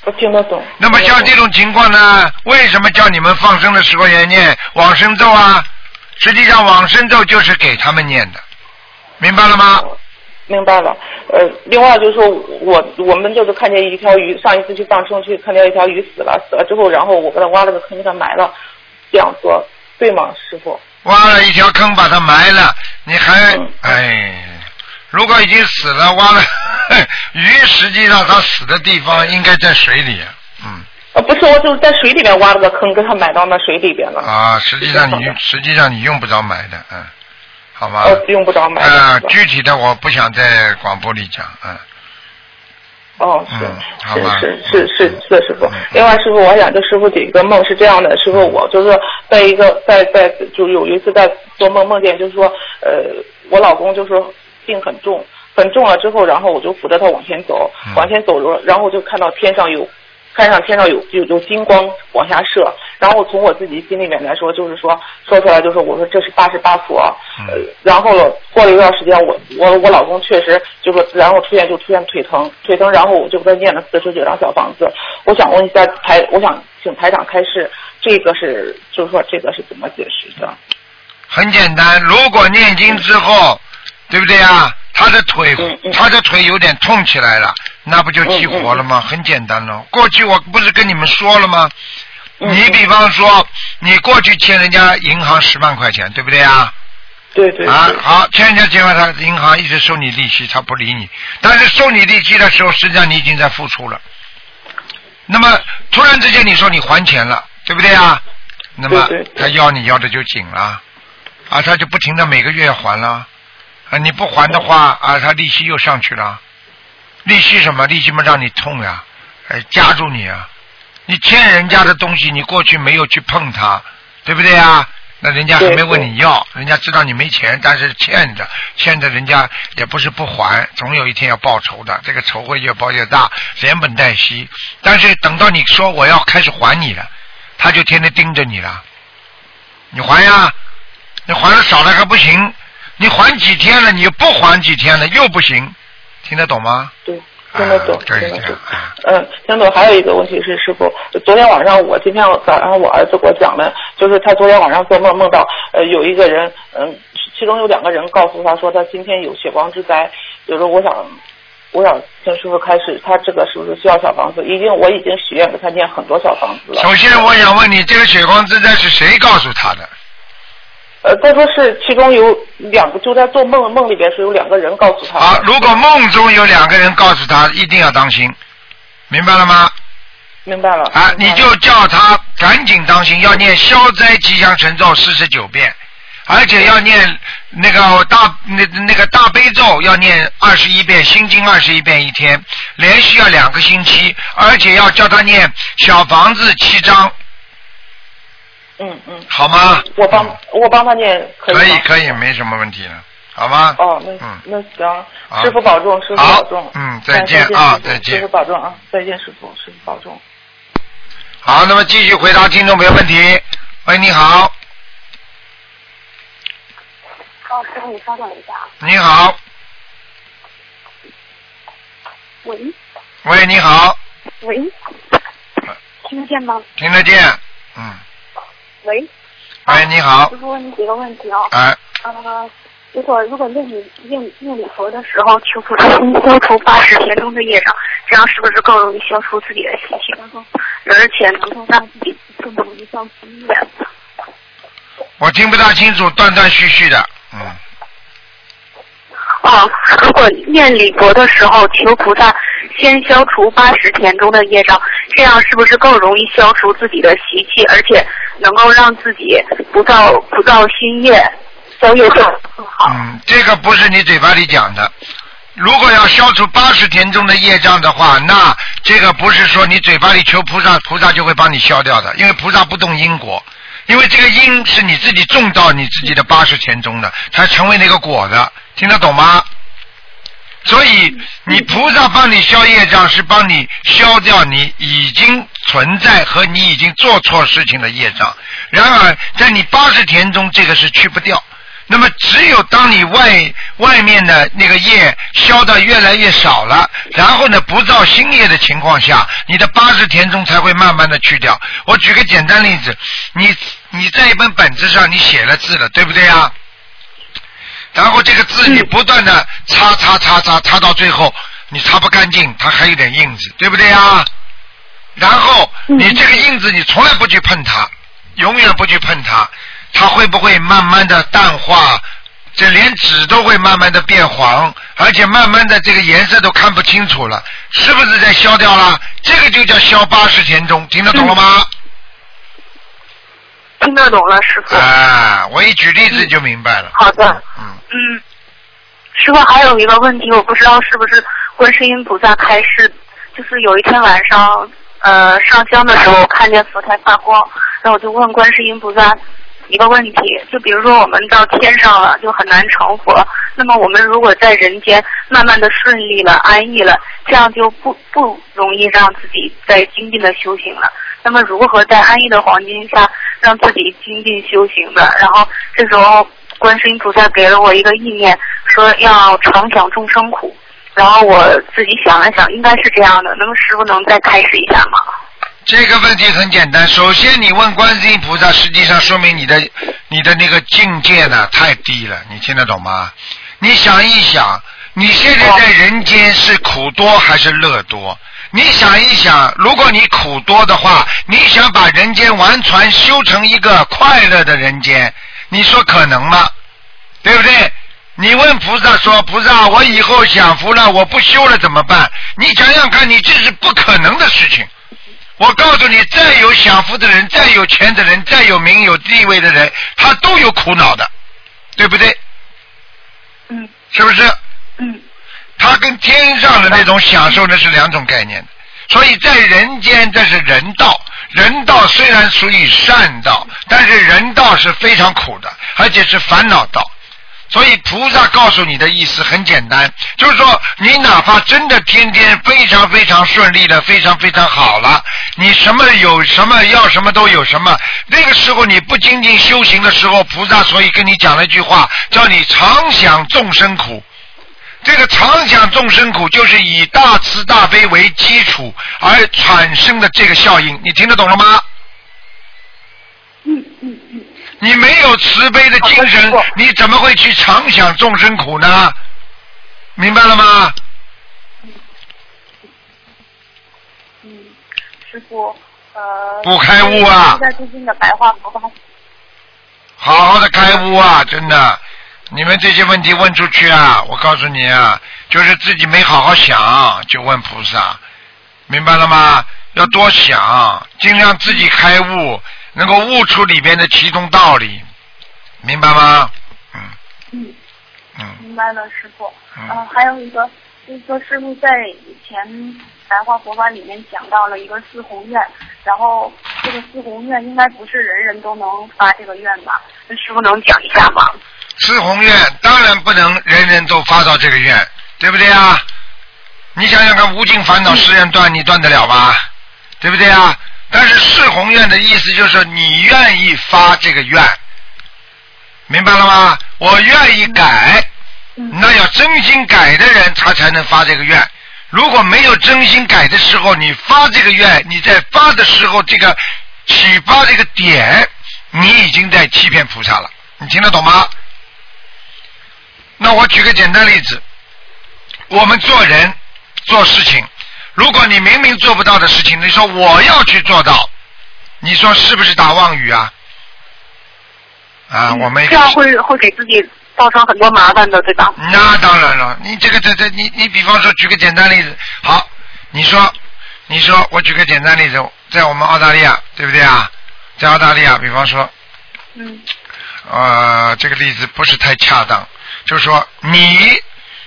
我听得懂。那么像这种情况呢，为什么叫你们放生的时候也念往生咒啊？实际上往生咒就是给他们念的，明白了吗？明白了，呃，另外就是说我我们就是看见一条鱼，上一次去放生去看见一条鱼死了，死了之后，然后我给它挖了个坑给它埋了，这样做对吗，师傅？挖了一条坑把它埋了，你还哎，如果已经死了，挖了 鱼，实际上它死的地方应该在水里，嗯。啊，不是，我就是在水里面挖了个坑，给它埋到那水里边了。啊，实际上你实际上你用不着埋的，嗯，好吗？呃，用不着埋的。啊，具体的我不想在广播里讲，嗯。哦，是吧。是是是是师傅。另外，师傅，我想跟师傅解一个梦，是这样的，师傅，我就是说在一个在在就有一次在做梦，梦见就是说，呃，我老公就是说病很重，很重了之后，然后我就扶着他往前走，往前走着，然后我就看到天上有。看上天上有有有金光往下射，然后从我自己心里面来说，就是说说出来就是我说这是八十八佛，呃，然后了过了一段时间，我我我老公确实就说，然后出现就出现腿疼腿疼，然后我就给他念了四十九张小房子。我想问一下台，我想请台长开示，这个是就是说这个是怎么解释的？很简单，如果念经之后，对不对啊？他的腿，他的腿有点痛起来了，那不就激活了吗？很简单了。过去我不是跟你们说了吗？你比方说，你过去欠人家银行十万块钱，对不对啊？对对。啊，好，欠人家钱完，他银行一直收你利息，他不理你。但是收你利息的时候，实际上你已经在付出了。那么突然之间你说你还钱了，对不对啊？那么他要你要的就紧了，啊，他就不停的每个月要还了。啊，你不还的话啊，他利息又上去了。利息什么？利息嘛，让你痛呀，哎，夹住你啊！你欠人家的东西，你过去没有去碰它，对不对啊？那人家还没问你要，人家知道你没钱，但是欠着，欠着人家也不是不还，总有一天要报仇的。这个仇会越报越大，连本带息。但是等到你说我要开始还你了，他就天天盯着你了。你还呀？你还的少了还不行。你还几天了？你又不还几天了，又不行，听得懂吗？对，听得懂，听得懂。嗯，听懂。还有一个问题是，师傅，昨天晚上我今天早上我儿子给我讲的，就是他昨天晚上做梦梦到，呃，有一个人，嗯，其中有两个人告诉他说他今天有血光之灾，就是我想，我想请师傅开始，他这个是不是需要小房子？已经我已经许愿给他念很多小房子了。首先，我想问你，这个血光之灾是谁告诉他的？呃，他说是其中有两个，就在做梦梦里边是有两个人告诉他。啊，如果梦中有两个人告诉他，一定要当心，明白了吗？明白了。啊，你就叫他赶紧当心，要念消灾吉祥神咒四十九遍，而且要念那个大那那个大悲咒要念二十一遍，心经二十一遍一天，连续要两个星期，而且要叫他念小房子七章。嗯嗯，好吗？我帮我帮他念可以可以可以，没什么问题了，好吗？哦，那嗯那行，师傅保重，师傅保重。嗯，再见啊，再见。师傅保重啊，再见，师傅，师傅保重。好，那么继续回答听众朋友问题。喂，你好。哦，师傅，你稍等一下啊。你好。喂。喂，你好。喂。听得见吗？听得见，嗯。喂。喂，你好师。傅，问你几个问题啊。哎。呃，如果如果念你念念礼佛的时候，求菩萨先消除八十天中的业障，这样是不是更容易消除自己的习气，能够而且能够让自己更不容易造罪业？我听不大清楚，断断续续的，嗯。哦，如果念礼佛的时候，求菩萨先消除八十田中的业障，这样是不是更容易消除自己的习气，而且能够让自己不造不造新业，消业障更好？嗯，这个不是你嘴巴里讲的。如果要消除八十田中的业障的话，那这个不是说你嘴巴里求菩萨，菩萨就会帮你消掉的，因为菩萨不动因果，因为这个因是你自己种到你自己的八十田中的，才成为那个果的，听得懂吗？所以你菩萨帮你消业障，是帮你消掉你已经存在和你已经做错事情的业障。然而，在你八十田中，这个是去不掉。那么，只有当你外外面的那个业消的越来越少了，然后呢，不造新业的情况下，你的八十田中才会慢慢的去掉。我举个简单例子，你你在一本本子上你写了字了，对不对啊？然后这个字你不断的擦擦擦擦擦到最后，你擦不干净，它还有点印子，对不对呀？然后你这个印子你从来不去碰它，永远不去碰它，它会不会慢慢的淡化？这连纸都会慢慢的变黄，而且慢慢的这个颜色都看不清楚了，是不是在消掉了？这个就叫消八十田中，听得懂了吗？听得懂了，师傅。啊，我一举例子就明白了。好的。嗯。嗯，师傅还有一个问题，我不知道是不是观世音菩萨开示，就是有一天晚上，呃，上香的时候看见佛台发光，然后我就问观世音菩萨一个问题，就比如说我们到天上了，就很难成佛，那么我们如果在人间慢慢的顺利了、安逸了，这样就不不容易让自己再精进的修行了。那么如何在安逸的环境下让自己精进修行的？然后这时候观世音菩萨给了我一个意念，说要常想众生苦。然后我自己想了想，应该是这样的。那么师傅能再开始一下吗？这个问题很简单，首先你问观世音菩萨，实际上说明你的你的那个境界呢太低了，你听得懂吗？你想一想，你现在在人间是苦多还是乐多？你想一想，如果你苦多的话，你想把人间完全修成一个快乐的人间，你说可能吗？对不对？你问菩萨说：“菩萨，我以后享福了，我不修了怎么办？”你想想看，你这是不可能的事情。我告诉你，再有享福的人，再有钱的人，再有名有地位的人，他都有苦恼的，对不对？嗯。是不是？嗯。他跟天上的那种享受那是两种概念，所以在人间这是人道，人道虽然属于善道，但是人道是非常苦的，而且是烦恼道。所以菩萨告诉你的意思很简单，就是说你哪怕真的天天非常非常顺利的，非常非常好了，你什么有什么要什么都有什么，那个时候你不精进修行的时候，菩萨所以跟你讲了一句话，叫你常想众生苦。这个常想众生苦，就是以大慈大悲为基础而产生的这个效应，你听得懂了吗？嗯嗯嗯。你没有慈悲的精神，你怎么会去常想众生苦呢？明白了吗？嗯，师傅，呃。不开悟啊！在最近的白话佛法。好好的开悟啊！真的。你们这些问题问出去啊，我告诉你啊，就是自己没好好想就问菩萨，明白了吗？要多想，尽量自己开悟，能够悟出里边的其中道理，明白吗？嗯。嗯。嗯。明白了，师傅。嗯。还有一个，就是说师傅在以前白话佛法里面讲到了一个四宏愿，然后这个四宏愿应该不是人人都能发这个愿吧？那师傅能讲一下吗？四宏愿当然不能人人都发到这个愿，对不对啊？你想想看，无尽烦恼十愿断，你断得了吗？对不对啊？但是四宏愿的意思就是你愿意发这个愿，明白了吗？我愿意改，那要真心改的人，他才能发这个愿。如果没有真心改的时候，你发这个愿，你在发的时候，这个启发这个点，你已经在欺骗菩萨了。你听得懂吗？那我举个简单例子，我们做人做事情，如果你明明做不到的事情，你说我要去做到，你说是不是打妄语啊？啊，我们这样会会给自己造成很多麻烦的，对吧？那当然了，你这个这这你你比方说举个简单例子，好，你说你说我举个简单例子，在我们澳大利亚，对不对啊？在澳大利亚，比方说，嗯，呃，这个例子不是太恰当。就是说，你，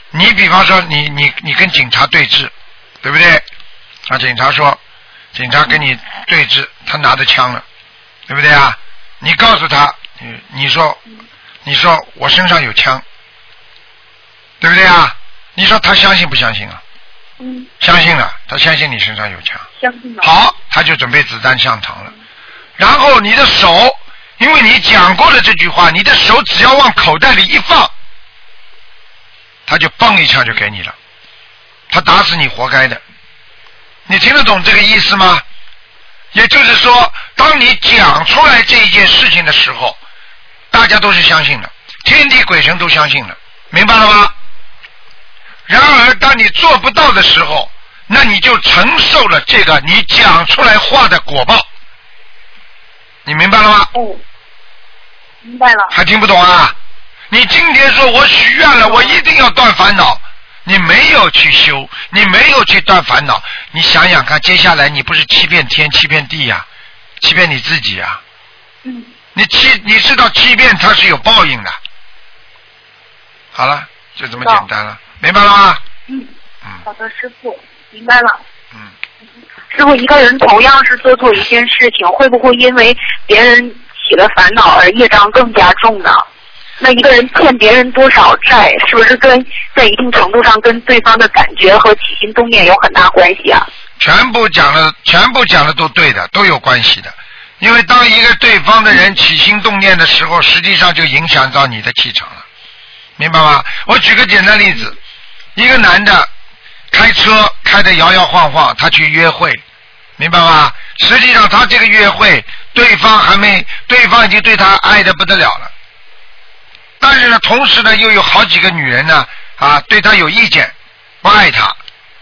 你比方说，你你你跟警察对峙，对不对？啊，警察说，警察跟你对峙，他拿着枪了，对不对啊？你告诉他，你你说，你说我身上有枪，对不对啊？你说他相信不相信啊？嗯，相信了，他相信你身上有枪。相信了。好，他就准备子弹上膛了。然后你的手，因为你讲过了这句话，你的手只要往口袋里一放，他就嘣一下就给你了。他打死你活该的。你听得懂这个意思吗？也就是说，当你讲出来这一件事情的时候，大家都是相信的，天地鬼神都相信了，明白了吗？然而，当你做不到的时候，那你就承受了这个你讲出来话的果报。你明白了吗？哦，明白了。还听不懂啊？你今天说我许愿了，我一定要断烦恼，你没有去修，你没有去断烦恼，你想想看，接下来你不是欺骗天、欺骗地呀、欺骗你自己呀、嗯。你欺，你知道欺骗它是有报应的。好了，就这么简单了，明白了吗？嗯。嗯。好的，师傅，明白了。嗯。师傅，一个人同样是做错一件事情，会不会因为别人起了烦恼而业障更加重呢？那一个人欠别人多少债，是不是跟在一定程度上跟对方的感觉和起心动念有很大关系啊？全部讲的，全部讲的都对的，都有关系的。因为当一个对方的人起心动念的时候，实际上就影响到你的气场了，明白吗？我举个简单例子，一个男的开车开得摇摇晃晃，他去约会，明白吗？实际上他这个约会，对方还没，对方已经对他爱的不得了了。但是呢，同时呢，又有好几个女人呢，啊，对他有意见，不爱他，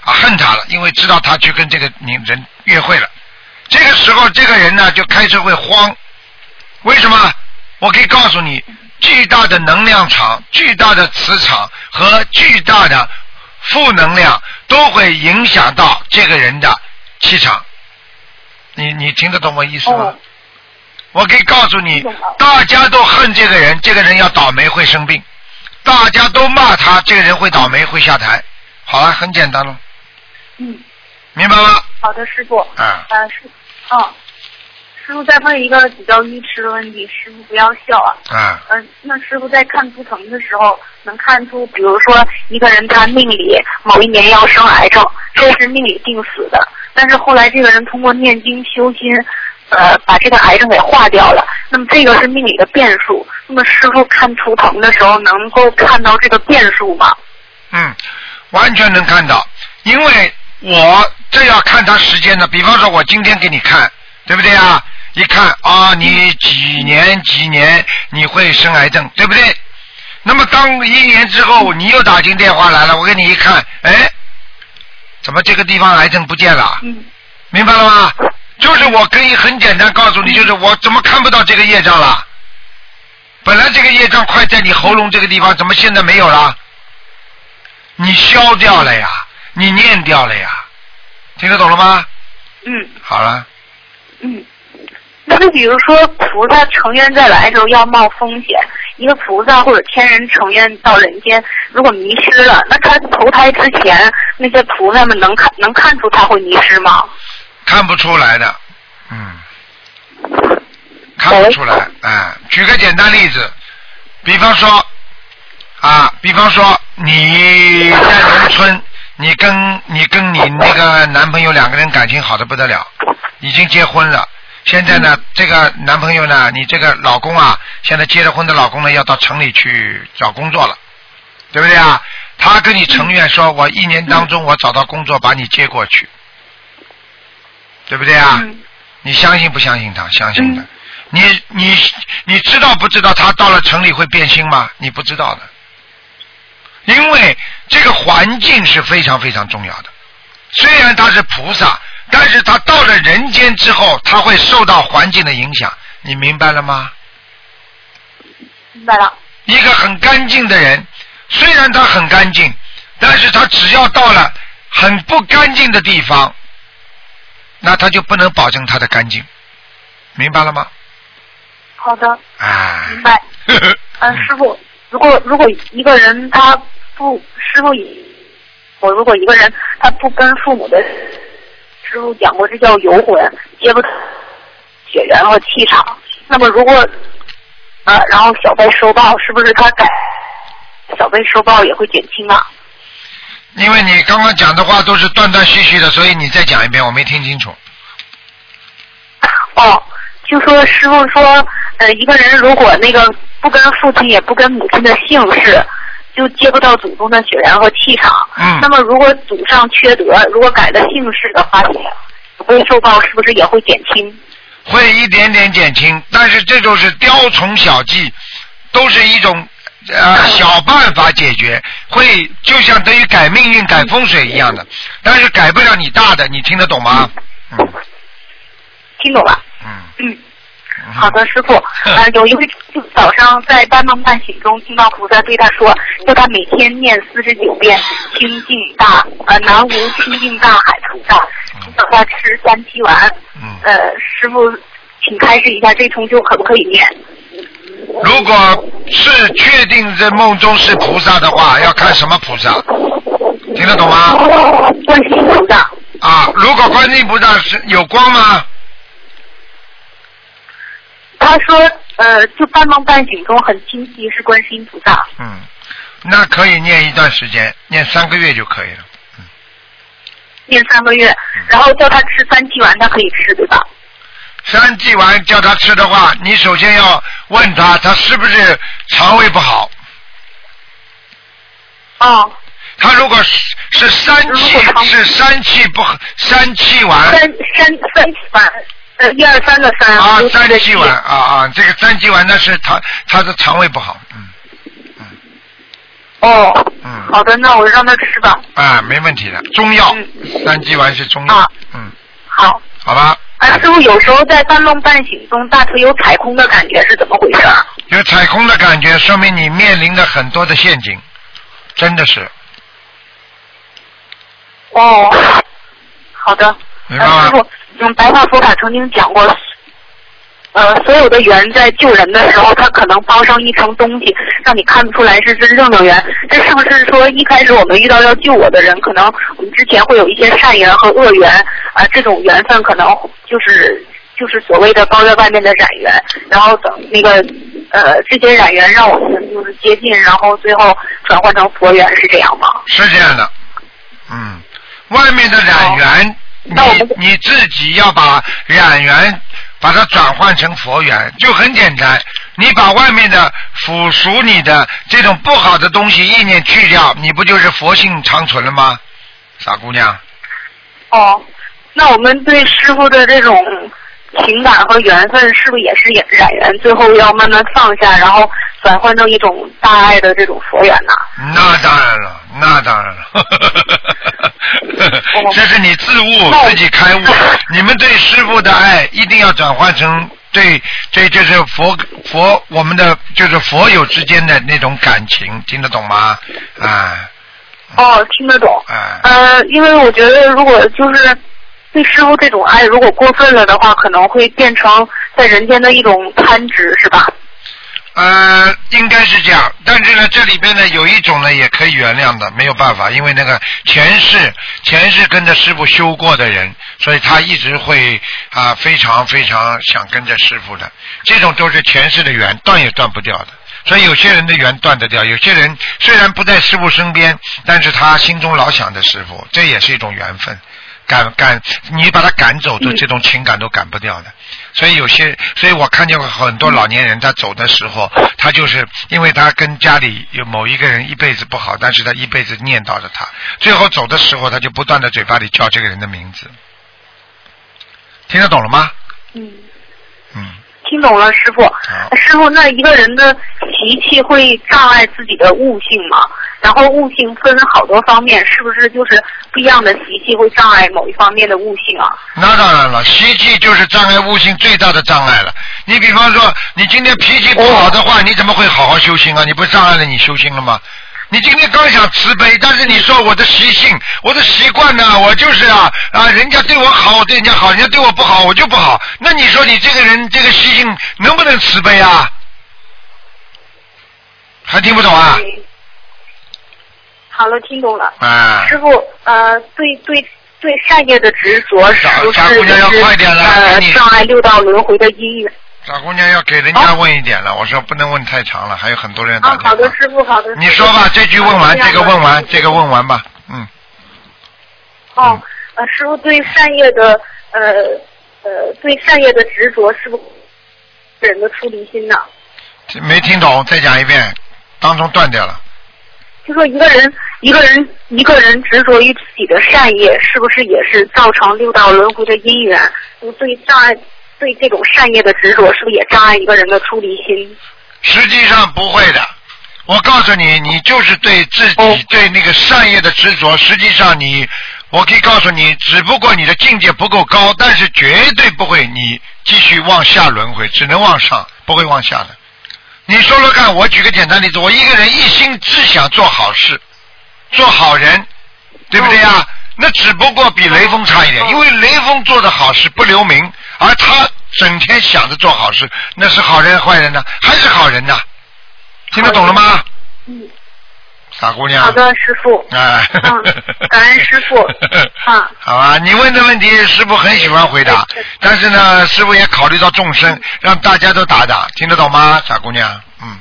啊，恨他了，因为知道他去跟这个女人约会了。这个时候，这个人呢就开始会慌，为什么？我可以告诉你，巨大的能量场、巨大的磁场和巨大的负能量都会影响到这个人的气场。你你听得懂我意思吗？我可以告诉你，大家都恨这个人，这个人要倒霉会生病；大家都骂他，这个人会倒霉会下台。好了，很简单了，嗯，明白吗？好的，师傅。啊。呃，师，哦，师傅再问一个比较愚痴的问题，师傅不要笑啊。啊。嗯、那师傅在看图腾的时候，能看出，比如说一个人他命里某一年要生癌症，这是命里定死的，但是后来这个人通过念经修心，呃，把这个癌症给化掉了。那么这个是命里的变数。那么师傅看图腾的时候，能够看到这个变数吗？嗯，完全能看到，因为我这要看他时间的。比方说，我今天给你看，对不对啊？一看啊，你几年几年你会生癌症，对不对？那么当一年之后，你又打进电话来了，我给你一看，哎，怎么这个地方癌症不见了？嗯。明白了吗？就是我可以很简单告诉你，就是我怎么看不到这个业障了？本来这个业障快在你喉咙这个地方，怎么现在没有了？你消掉了呀，你念掉了呀，听得懂了吗？嗯。好了，嗯，那就比如说菩萨成愿再来的时候要冒风险，一个菩萨或者天人成愿到人间，如果迷失了，那他投胎之前那些菩萨们能看能看出他会迷失吗？看不出来的，嗯，看不出来。哎，举个简单例子，比方说，啊，比方说你在农村，你跟你跟你那个男朋友两个人感情好的不得了，已经结婚了。现在呢，这个男朋友呢，你这个老公啊，现在结了婚的老公呢，要到城里去找工作了，对不对啊？他跟你承愿说，我一年当中我找到工作把你接过去，对不对啊？你相信不相信他？相信的。你你你知道不知道他到了城里会变心吗？你不知道的，因为这个环境是非常非常重要的。虽然他是菩萨，但是他到了人间之后，他会受到环境的影响。你明白了吗？明白了。一个很干净的人，虽然他很干净，但是他只要到了很不干净的地方，那他就不能保证他的干净。明白了吗？好的，啊，明白。嗯，师傅，如果如果一个人他不，师傅也，我如果一个人他不跟父母的师傅讲过，这叫游魂，接不血缘和气场。那么如果呃，然后小辈收报，是不是他改小辈收报也会减轻啊？因为你刚刚讲的话都是断断续续的，所以你再讲一遍，我没听清楚。哦，就说师傅说，呃，一个人如果那个不跟父亲也不跟母亲的姓氏，就接不到祖宗的血缘和气场。嗯。那么如果祖上缺德，如果改了姓氏的话，会受报是不是也会减轻？会一点点减轻，但是这种是雕虫小技，都是一种呃小办法解决，会就像等于改命运、改风水一样的，但是改不了你大的，你听得懂吗？嗯听懂了。嗯。嗯。好的，师傅。呃，有一位早上在半梦半醒中听到菩萨对他说，叫他每天念四十九遍清净大呃南无清净大海菩萨，叫他吃三七丸。嗯。呃，师傅，请开示一下这通修可不可以念？如果是确定在梦中是菩萨的话，要看什么菩萨，听得懂吗？观世音菩萨。啊，如果观世音菩萨是有光吗？他说，呃，就半梦半醒中很清晰是观世音菩萨。嗯，那可以念一段时间，念三个月就可以了。念三个月，然后叫他吃三七丸，他可以吃对吧？三剂丸叫他吃的话，你首先要问他，他是不是肠胃不好？哦。他如果是是三气是三气不好三气丸。三三三气丸，呃，一二三的三。啊，三气丸啊啊，这个三气丸那是他他的肠胃不好，嗯哦。嗯。好的，那我让他吃吧。啊，没问题的，中药，三剂丸是中药，嗯，好。好吧。啊，师傅，有时候在半梦半醒中，大腿有踩空的感觉是怎么回事？有踩空的感觉，说明你面临着很多的陷阱，真的是。哦，好的。明白吗师傅，嗯，白话佛法曾经讲过，呃，所有的缘在救人的时候，他可能包上一层东西，让你看不出来是真正的缘。这是不是说一开始我们遇到要救我的人，可能我们之前会有一些善缘和恶缘啊、这种缘分可能就是就是所谓的包在外面的染缘，然后等那个呃这些染缘让我们就是接近，然后最后转换成佛缘，是这样吗？是这样的，嗯，外面的染缘，你你自己要把染缘把它转换成佛缘，就很简单。你把外面的腐熟你的这种不好的东西意念去掉，你不就是佛性长存了吗？傻姑娘，哦，那我们对师傅的这种情感和缘分，是不是也是也染缘？最后要慢慢放下，然后转换成一种大爱的这种佛缘呐、那当然了，那当然了，这是你自悟自己开悟。你们对师傅的爱一定要转换成对对，就是佛佛我们的就是佛友之间的那种感情，听得懂吗？啊，哦，听得懂。啊。呃，因为我觉得如果就是对师傅这种爱，如果过分了的话，可能会变成在人间的一种贪执，是吧？呃，应该是这样，但是呢，这里边呢有一种呢也可以原谅的，没有办法，因为那个前世前世跟着师傅修过的人，所以他一直会啊、非常非常想跟着师傅的，这种都是前世的缘，断也断不掉的。所以有些人的缘断得掉，有些人虽然不在师傅身边，但是他心中老想着师傅，这也是一种缘分。赶赶，你把他赶走的这种情感都赶不掉的。所以有些，所以我看见过很多老年人，他走的时候，他就是因为他跟家里有某一个人一辈子不好，但是他一辈子念叨着他，最后走的时候，他就不断的嘴巴里叫这个人的名字。听得懂了吗？嗯。嗯。听懂了，师傅。师傅，那一个人的习气会障碍自己的悟性吗？然后悟性分好多方面，是不是就是不一样的习气会障碍某一方面的悟性啊？那当然了，习气就是障碍悟性最大的障碍了。你比方说，你今天脾气不好的话，你怎么会好好修心啊？你不是障碍了你修心了吗？你今天刚想慈悲，但是你说我的习性、我的习惯呢？我就是啊啊，人家对我好，我对人家好；人家对我不好，我就不好。那你说你这个人这个习性能不能慈悲啊？还听不懂啊？好了，听懂了。啊师傅，呃，对对对，善业的执着是不是傻姑娘要就是快点了呃赶紧障碍六道轮回的因缘？傻姑娘要给人家问一点了，我说不能问太长了，还有很多人打啊，电话。好的，师傅，好的。你说吧，这句问完，这个问完，这个问完吧。嗯，哦，呃，师傅对善业的呃呃对善业的执着，是不是人的出离心呢？这没听懂，再讲一遍，当中断掉了。就说一个人一个人一个人执着于自己的善业，是不是也是造成六道轮回的因缘？那对障碍对这种善业的执着，是不是也障碍一个人的出离心？实际上不会的，我告诉你，你就是对自己对那个善业的执着。实际上你，我可以告诉你，只不过你的境界不够高，但是绝对不会你继续往下轮回，只能往上，不会往下的。你说说看，我举个简单例子，我一个人一心只想做好事，做好人，对不对呀？那只不过比雷锋差一点，因为雷锋做的好事不留名，而他整天想着做好事，那是好人坏人呢？还是好人呢？听得懂了吗？嗯，傻姑娘。好的，师傅。哎。嗯，感恩师傅。啊。好啊，你问的问题师傅很喜欢回答，但是呢，师傅也考虑到众生，让大家都打打，听得懂吗，傻姑娘？嗯，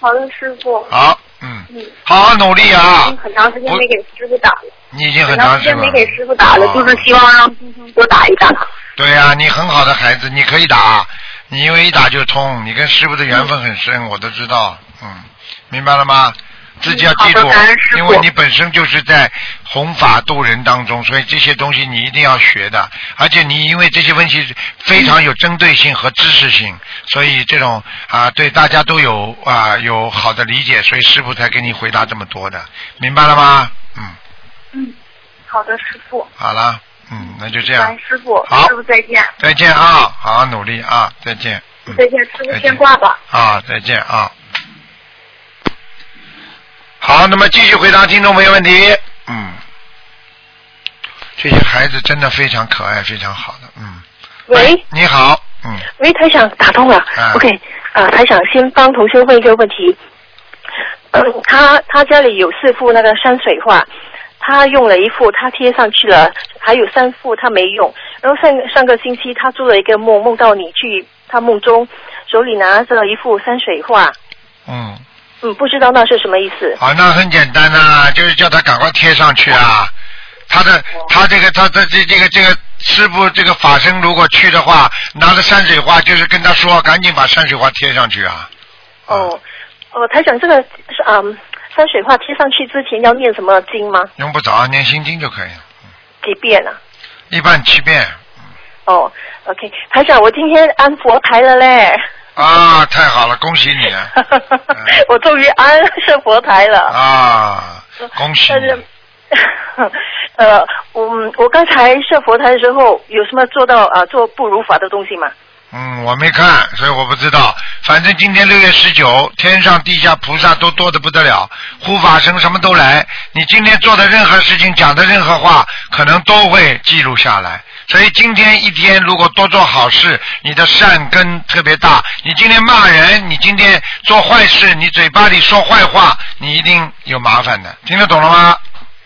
好的，师傅。好，嗯，嗯。好好努力啊已经！很长时间没给师傅打了，你已经很很长时间没给师傅打了，哦就是希望让多打一打。对呀、你很好的孩子，你可以打，你因为一打就通，你跟师傅的缘分很深，我都知道，嗯，明白了吗？自己要记住因为你本身就是在弘法度人当中，所以这些东西你一定要学的。而且你因为这些问题非常有针对性和知识性，所以这种啊对大家都有啊有好的理解，所以师傅才给你回答这么多的，明白了吗？嗯，嗯，好的，师傅。好了，嗯，那就这样，师傅，好师傅再见。再见啊，好好努力啊，再见。嗯再见，师傅先挂吧。啊，再见啊。好，那么继续回答听众朋友问题。嗯，这些孩子真的非常可爱，非常好的。嗯，喂，你好，嗯，喂，台长打通了。啊 OK，呃，台长先帮同学问一个问题。呃他他家里有四幅那个山水画，他用了一幅，他贴上去了，还有三幅他没用。然后上上个星期他做了一个梦，梦到你去他梦中手里拿着一幅山水画，嗯，嗯，不知道那是什么意思。好，那很简单呐、就是叫他赶快贴上去啊。他的他这个他这这这个这个师傅这个法身如果去的话，拿着山水画，就是跟他说赶紧把山水画贴上去啊。哦，哦，台长，这个是嗯山水画贴上去之前要念什么经吗？用不着念心经就可以了，几遍啊？一般七遍。哦，OK，台长，我今天安佛台了嘞。啊，太好了，恭喜你啊！我终于安上佛台了。啊，恭喜你！但是，呃，我我刚才设佛台的时候，有什么做到啊、呃做不如法的东西吗？嗯，我没看，所以我不知道。反正今天六月十九，天上地下菩萨都多的不得了，护法神什么都来。你今天做的任何事情，讲的任何话，可能都会记录下来。所以今天一天如果多做好事，你的善根特别大。你今天骂人，你今天做坏事，你嘴巴里说坏话，你一定有麻烦的。听得懂了吗？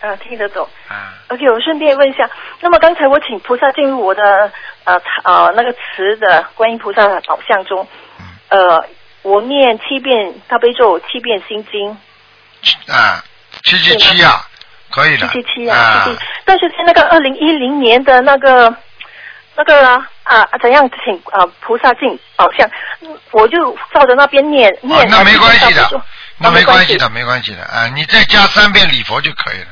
呃，听得懂。啊。OK，我顺便问一下，那么刚才我请菩萨进入我的呃呃那个词的观音菩萨的宝像中，呃，我念七遍大悲咒，七遍心经，啊，七七七啊，可以的。七七七啊，七七。但是在那个二零一零年的那个那个啊啊怎样请啊菩萨进宝像，嗯我就照着那边念念。啊那没关系的那没关系哦的，没关系的啊，你再加三遍礼佛就可以了。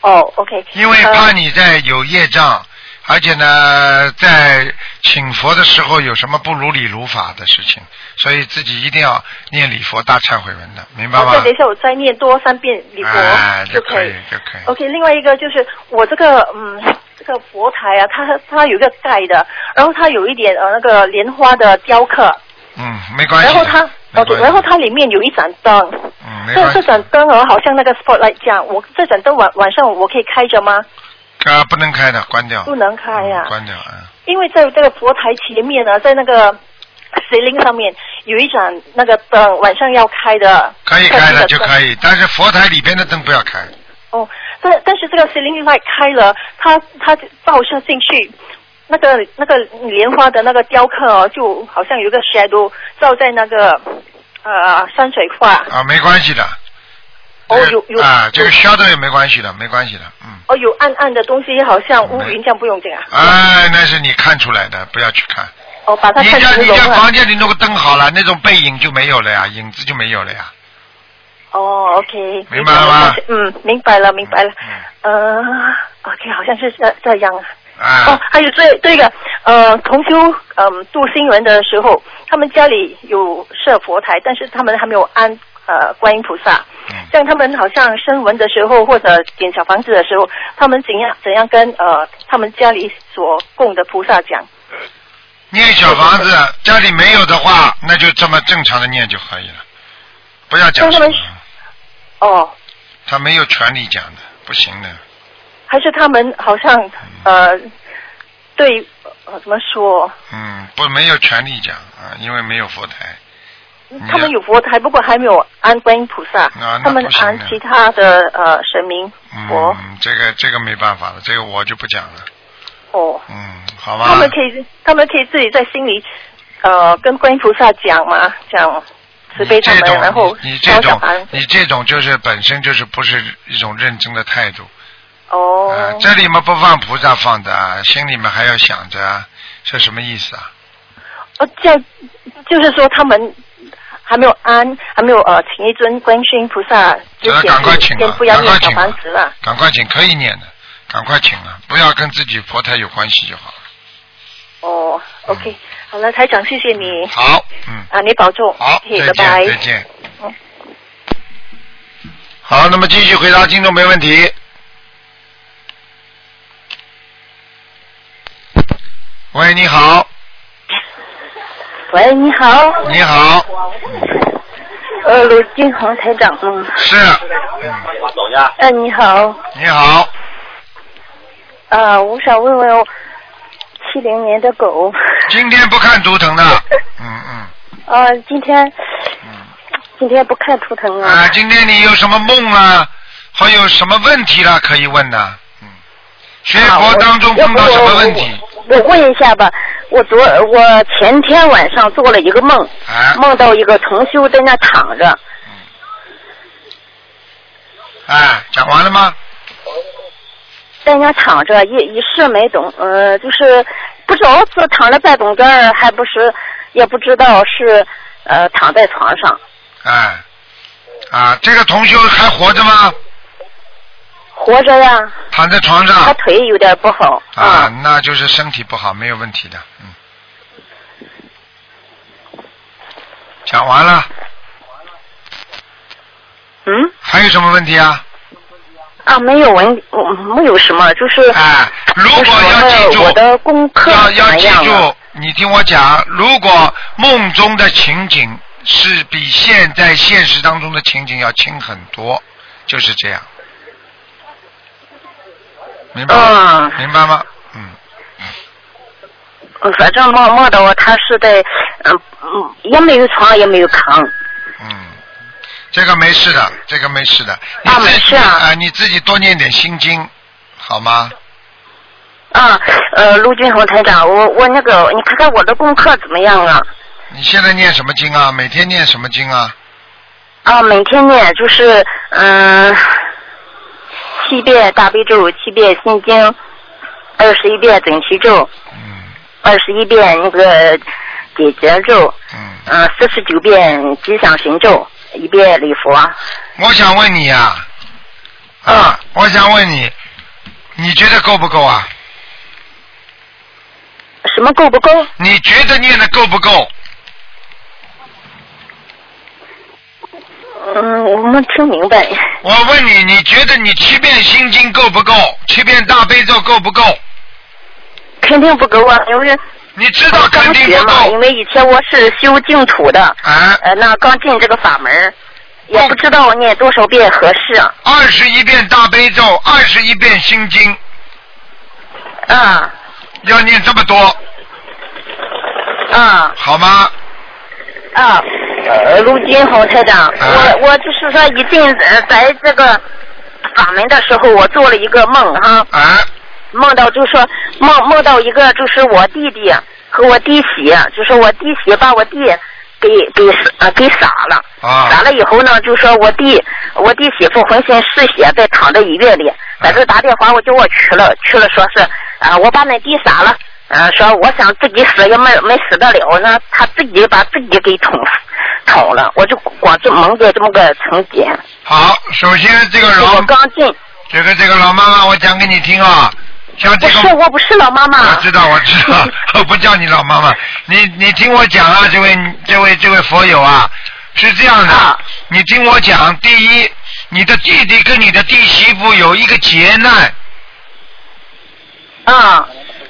哦，OK。因为怕你在有业障，而且呢，在请佛的时候有什么不如理如法的事情，所以自己一定要念礼佛大忏悔文的，明白吗？等一下，我再念多三遍礼佛、哎，就可以，就可以。OK，另外一个就是我这个嗯，这个佛台啊，它它有一个盖的，然后它有一点呃那个莲花的雕刻，嗯，没关系。然后它没 OK，然后它里面有一盏灯，嗯，没关系。这这盏灯啊，好像那个 spotlight 这样，我这盏灯晚晚上我可以开着吗？啊，不能开的，关掉。不能开呀、关掉啊。因为在这个佛台前面呢，在那个 ceiling 上面有一盏那个灯，晚上要开的。可以开的就。可以，但是佛台里边的灯不要开。哦，但但是这个 ceiling light 开了，它它照射进去，那个那个莲花的那个雕刻哦，就好像有个 shadow 照在那个呃山水画。啊，没关系的。哦，有有啊，这个 shadow 也没关系的，没关系的，嗯。哦，有暗暗的东西，好像乌云，这样不用这样。哎，那是你看出来的，不要去看。哦，把它你家你。家房间里弄个灯好了，那种背影就没有了呀，影子就没有了呀。哦，OK，明白了吗？嗯，明白了，明白了。呃，OK，好像是这这样啊。啊。哦，还有这这个呃，同修嗯度新人的时候，他们家里有设佛台，但是他们还没有安呃观音菩萨。嗯像他们好像升文的时候，或者点小房子的时候，他们怎样怎样跟呃他们家里所供的菩萨讲？念小房子，家里没有的话，那就这么正常的念就可以了，不要讲什么。哦，他没有权利讲的，不行的。还是他们好像呃对呃怎么说？嗯，不没有权利讲啊，因为没有佛台。他们有佛台，不过还没有安观音菩萨，啊他们安其他的呃神明佛。嗯，这个这个没办法了，这个我就不讲了。哦，嗯，好吧。他们可以，他们可以自己在心里呃跟观音菩萨讲嘛，讲慈悲他们，然后你你这种。你这种就是本身就是不是一种认真的态度。哦。啊，这里面不放菩萨放的啊，心里面还要想着啊，这什么意思啊？哦，这样就是说他们还没有安，还没有呃请一尊观世音菩萨之呃前，赶快请啊先不要念小赶快请啊房子了。赶快请，可以念的，赶快请啊，不要跟自己佛台有关系就好了。哦，OK，好了，台长，谢谢你。好，嗯。啊，你保重。好，拜拜。见，再见嗯。好，那么继续回答听众没问题。喂，你好，喂，你好。你好，呃，卢金红台长吗？是，呃，你好。你好，啊，我想问问，七零年的狗。今天不看图腾的，嗯嗯，啊，今天。今天不看图腾啊。啊，今天你有什么梦啊？还有什么问题了，可以问的，嗯，学佛当中碰到什么问题？我问一下吧，我昨我前天晚上做了一个梦，啊梦到一个同修在那躺着，哎，讲完了吗？在那躺着，一一时没懂，呃，就是不知道是躺着在半懂根儿，还不是，也不知道是呃躺在床上，哎，啊，这个同学还活着吗？活着呀，躺在床上。他腿有点不好，啊，那就是身体不好，没有问题的，嗯。讲完了，嗯，还有什么问题啊？啊，没有问，嗯没有什么，就是啊，如果要记住，我的功课要要记？住，你听我讲，如果梦中的情景是比现在现实当中的情景要轻很多，就是这样，明白吗？明白吗？嗯，反正梦梦到他是在，嗯嗯，也没有床，也没有炕，这个没事的，这个没事的。你自己啊、你自己多念点心经，好吗？啊，呃，陆军红台长，我我那个，你看看我的功课怎么样啊？你现在念什么经啊？每天念什么经啊？啊，每天念就是嗯，七遍大悲咒，七遍心经，二十一遍准提咒，嗯二十一遍那个解结咒，嗯，四十九遍吉祥神咒，一遍礼佛。我想问你呀、啊，我想问你，你觉得够不够啊？什么够不够？你觉得念的够不够？嗯，我没听明白。我问你，你觉得你七遍心经够不够？七遍大悲咒够不够？肯定不够啊，因为你知道肯定不够。因为以前我是修净土的，啊，呃，那刚进这个法门，也不知道念多少遍合适。二十一遍大悲咒，二十一遍心经。啊。要念这么多。啊。好吗？啊，呃，陆金红台长，啊我我就是说一进呃在这个法门的时候，我做了一个梦哈。啊。梦到就说梦梦到一个就是我弟弟和我弟媳，就是我弟媳把我弟给给啊给杀了，啊。杀了以后呢，就说我弟我弟媳妇浑身是血，在躺在医院里，在这打电话我叫我去了，去了说是啊、我把那弟杀了。啊，说我想自己死也没没死得了那，他自己把自己给捅死捅了，我就光就蒙着这么个情节。好，首先这个老我刚进，这个这个老妈妈，我讲给你听啊，像这个不是我不是老妈妈。我知道，我知道，我不叫你老妈妈。你你听我讲啊，这位这位这位佛友啊，是这样的，啊你听我讲，第一，你的弟弟跟你的弟媳妇有一个劫难。啊。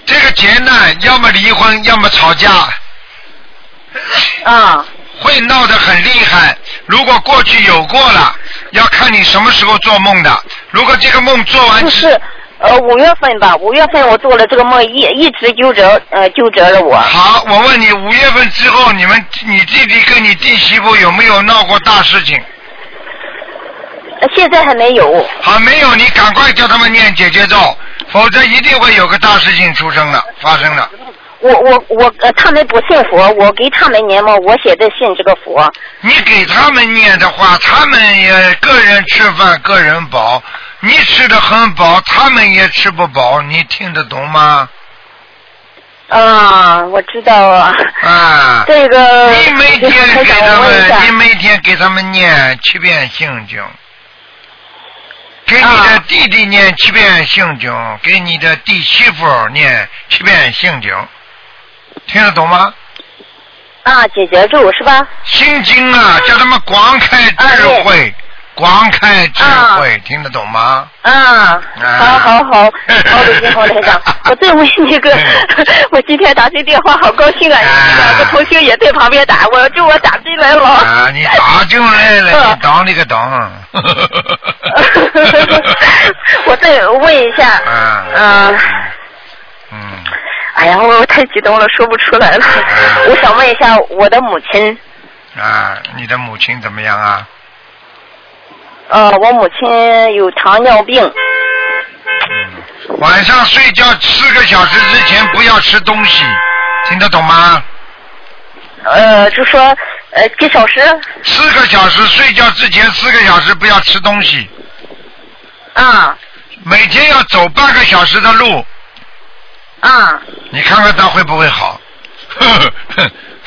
这个劫难，要么离婚，要么吵架。啊。会闹得很厉害。如果过去有过了，要看你什么时候做梦的。如果这个梦做完不是呃五月份吧，五月份我做了这个梦，一一直纠折呃纠着了我。好，我问你，五月份之后，你们你弟弟跟你弟媳妇有没有闹过大事情？呃现在还没有。还，没有，你赶快叫他们念姐姐咒，否则一定会有个大事情出生的，发生的。我我我呃，他们不信佛，我给他们念嘛，我写的信这个佛。你给他们念的话，他们也个人吃饭个人饱，你吃的很饱，他们也吃不饱，你听得懂吗？啊，我知道啊。啊。这个。你每天给他们，你每天给他们念七遍心经，给你的弟弟念七遍心经，给你的弟媳妇念七遍心经，听得懂吗？啊，姐姐住是吧？心经啊，叫他们广开智慧，广开智慧，听得懂吗？啊，好好好，好 的，金好台长，我再问你个，我今天打这电话好高兴啊！两个同学也在旁边打，我就我打进来了。啊，你打进来了，你当你个当。我再问一下，啊嗯，嗯，哎呀，我太激动了，说不出来了。我想问一下我的母亲，啊，你的母亲怎么样啊？呃，我母亲有糖尿病，晚上睡觉四个小时之前不要吃东西，听得懂吗？呃，就说呃几小时四个小时睡觉之前四个小时不要吃东西。啊。每天要走半个小时的路。啊。你看看他会不会好？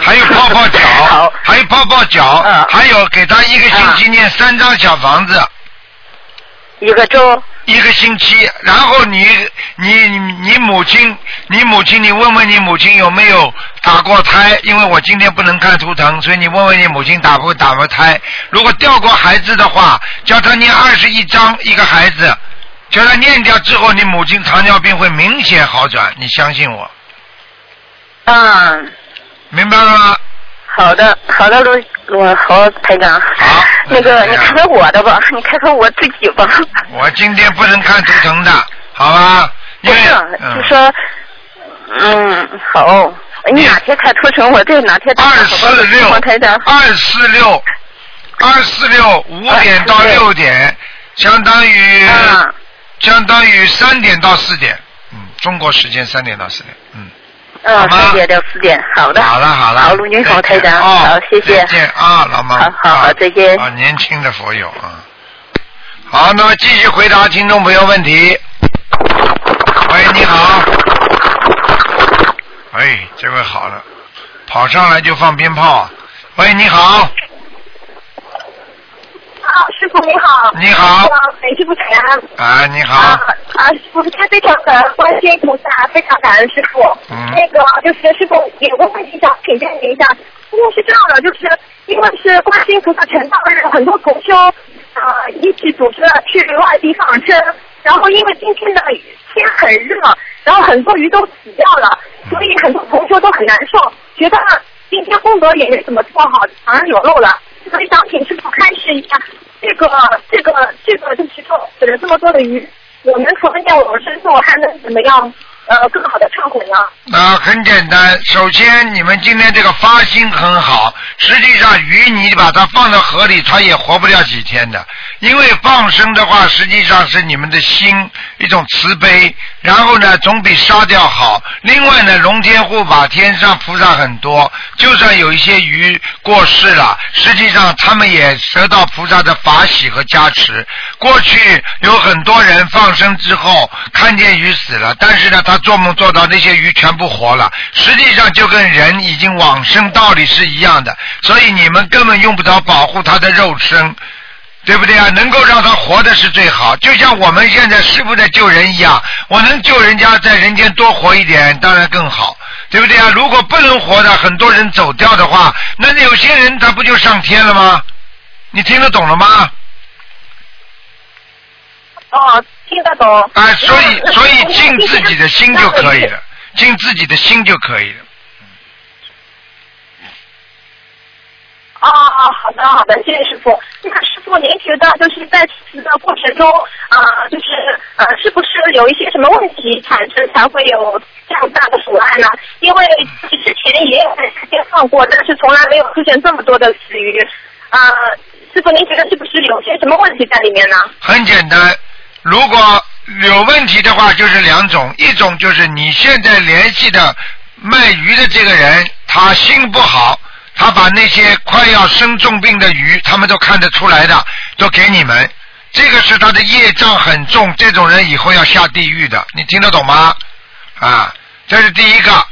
还有泡泡脚，还有泡泡脚，还有给他一个星期念三张小房子。一个周。一个星期，然后你你你你母亲，你母亲，你问问你母亲有没有打过胎？因为我今天不能看图腾，所以你问问你母亲打不打过胎？如果掉过孩子的话，叫他念二十一张一个孩子，叫他念掉之后，你母亲糖尿病会明显好转，你相信我。嗯。明白了吗？好的，好的，卢我好，台长。好。那个，你看看我的吧，你看看我自己吧。我今天不能看图腾的，好吧？不是，就说，嗯，好。你哪天看图腾，我再哪天打二四六，台长。二四六，二四六五点到六点，相当于，相当于三点到四点，嗯，中国时间三点到四点，嗯。嗯，三点到四点，好的。好了好了。好，卢军好，台长，哦好，谢谢。再见啊，老妈。好好好，再见。啊，年轻的佛友啊。好，那么继续回答听众朋友问题。喂，你好。哎，这位好了，跑上来就放鞭炮啊。喂，你好。啊，师傅你好。你好。哎，师傅早安。啊，你好。啊，啊，师傅，他非常的关心菩萨，非常感恩师傅。嗯那个就是师傅有个问题想请教您一下，因为是这样的，就是因为是观世音菩萨成道日，很多同修啊、一起组织了去外地放生，然后因为今天的天很热，然后很多鱼都死掉了，所以很多同修都很难受，觉得今天功德也没怎么做好，反而有漏了，所以想请师傅开示一下，这个这个这个就是说死了这么多的鱼，我们除了念往生咒，还能怎么样呃更好的忏悔呢？那很简单，首先你们今天这个发心很好，实际上鱼你把它放到河里，它也活不了几天的。因为放生的话，实际上是你们的心一种慈悲，然后呢，总比杀掉好。另外呢，龙天护法天上菩萨很多，就算有一些鱼过世了，实际上他们也得到菩萨的法喜和加持。过去有很多人放生之后看见鱼死了，但是呢，他做梦做到那些鱼全部活了，实际上就跟人已经往生道理是一样的。所以你们根本用不着保护他的肉身。对不对啊？能够让他活的是最好，就像我们现在师傅在救人一样，我能救人家在人间多活一点，当然更好，对不对啊？如果不能活的，很多人走掉的话，那有些人他不就上天了吗？你听得懂了吗？哦，听得懂。啊，所以所以尽自己的心就可以了，尽自己的心就可以了。哦哦，好的好的，谢谢师傅。那师傅，您觉得就是在此的过程中，啊，就是呃，是不是有一些什么问题产生才会有这样大的阻碍呢？因为之前也有在时间放过，但是从来没有出现这么多的死鱼。啊，师傅，您觉得是不是有些什么问题在里面呢？很简单，如果有问题的话，就是两种，一种就是你现在联系的卖鱼的这个人，他心不好。他把那些快要生重病的鱼，他们都看得出来的，都给你们。这个是他的业障很重，这种人以后要下地狱的。你听得懂吗？啊，这是第一个。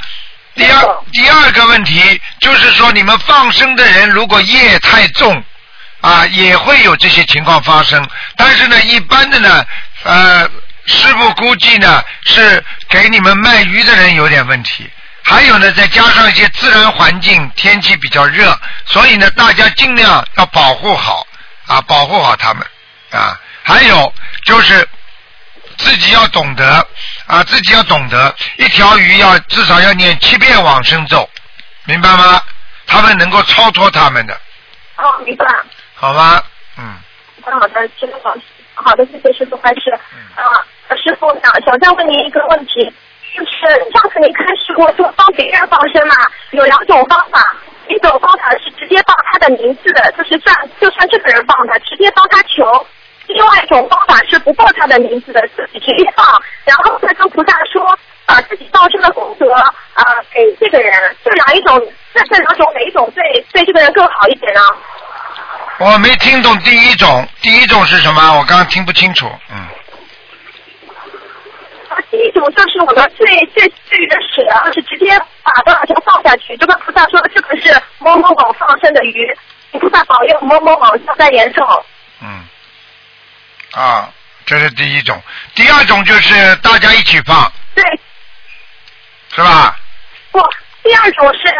第二第二个问题就是说，你们放生的人如果业太重，啊，也会有这些情况发生。但是呢，一般的呢，呃，师傅估计呢是给你们卖鱼的人有点问题。还有呢，再加上一些自然环境，天气比较热，所以呢，大家尽量要保护好啊，保护好他们啊。还有就是自己要懂得啊，自己要懂得，一条鱼要至少要念七遍往生咒，明白吗？他们能够超脱他们的。哦，明白。好吗？嗯。好的，知道了。好的，谢谢师傅开始。啊，师傅想想再问您一个问题。就是上次您开始过说帮别人放生嘛，有两种方法，一种方法是直接报他的名字的，就是算就算这个人放的，直接帮他求；另外一种方法是不报他的名字的，自己直接放，然后再跟菩萨说把自己放生的功德啊给这个人。这两一种，这这两种哪一种对对这个人更好一点呢？我没听懂第一种，第一种是什么？我刚刚听不清楚，嗯。第一种就是我们最最最原始的，就是直接把多少钱放下去，就跟菩萨说这个是某某某放生的鱼，菩萨保佑某某某消灾延寿。嗯，啊，这是第一种。第二种就是大家一起放。对。是吧？不，第二种是，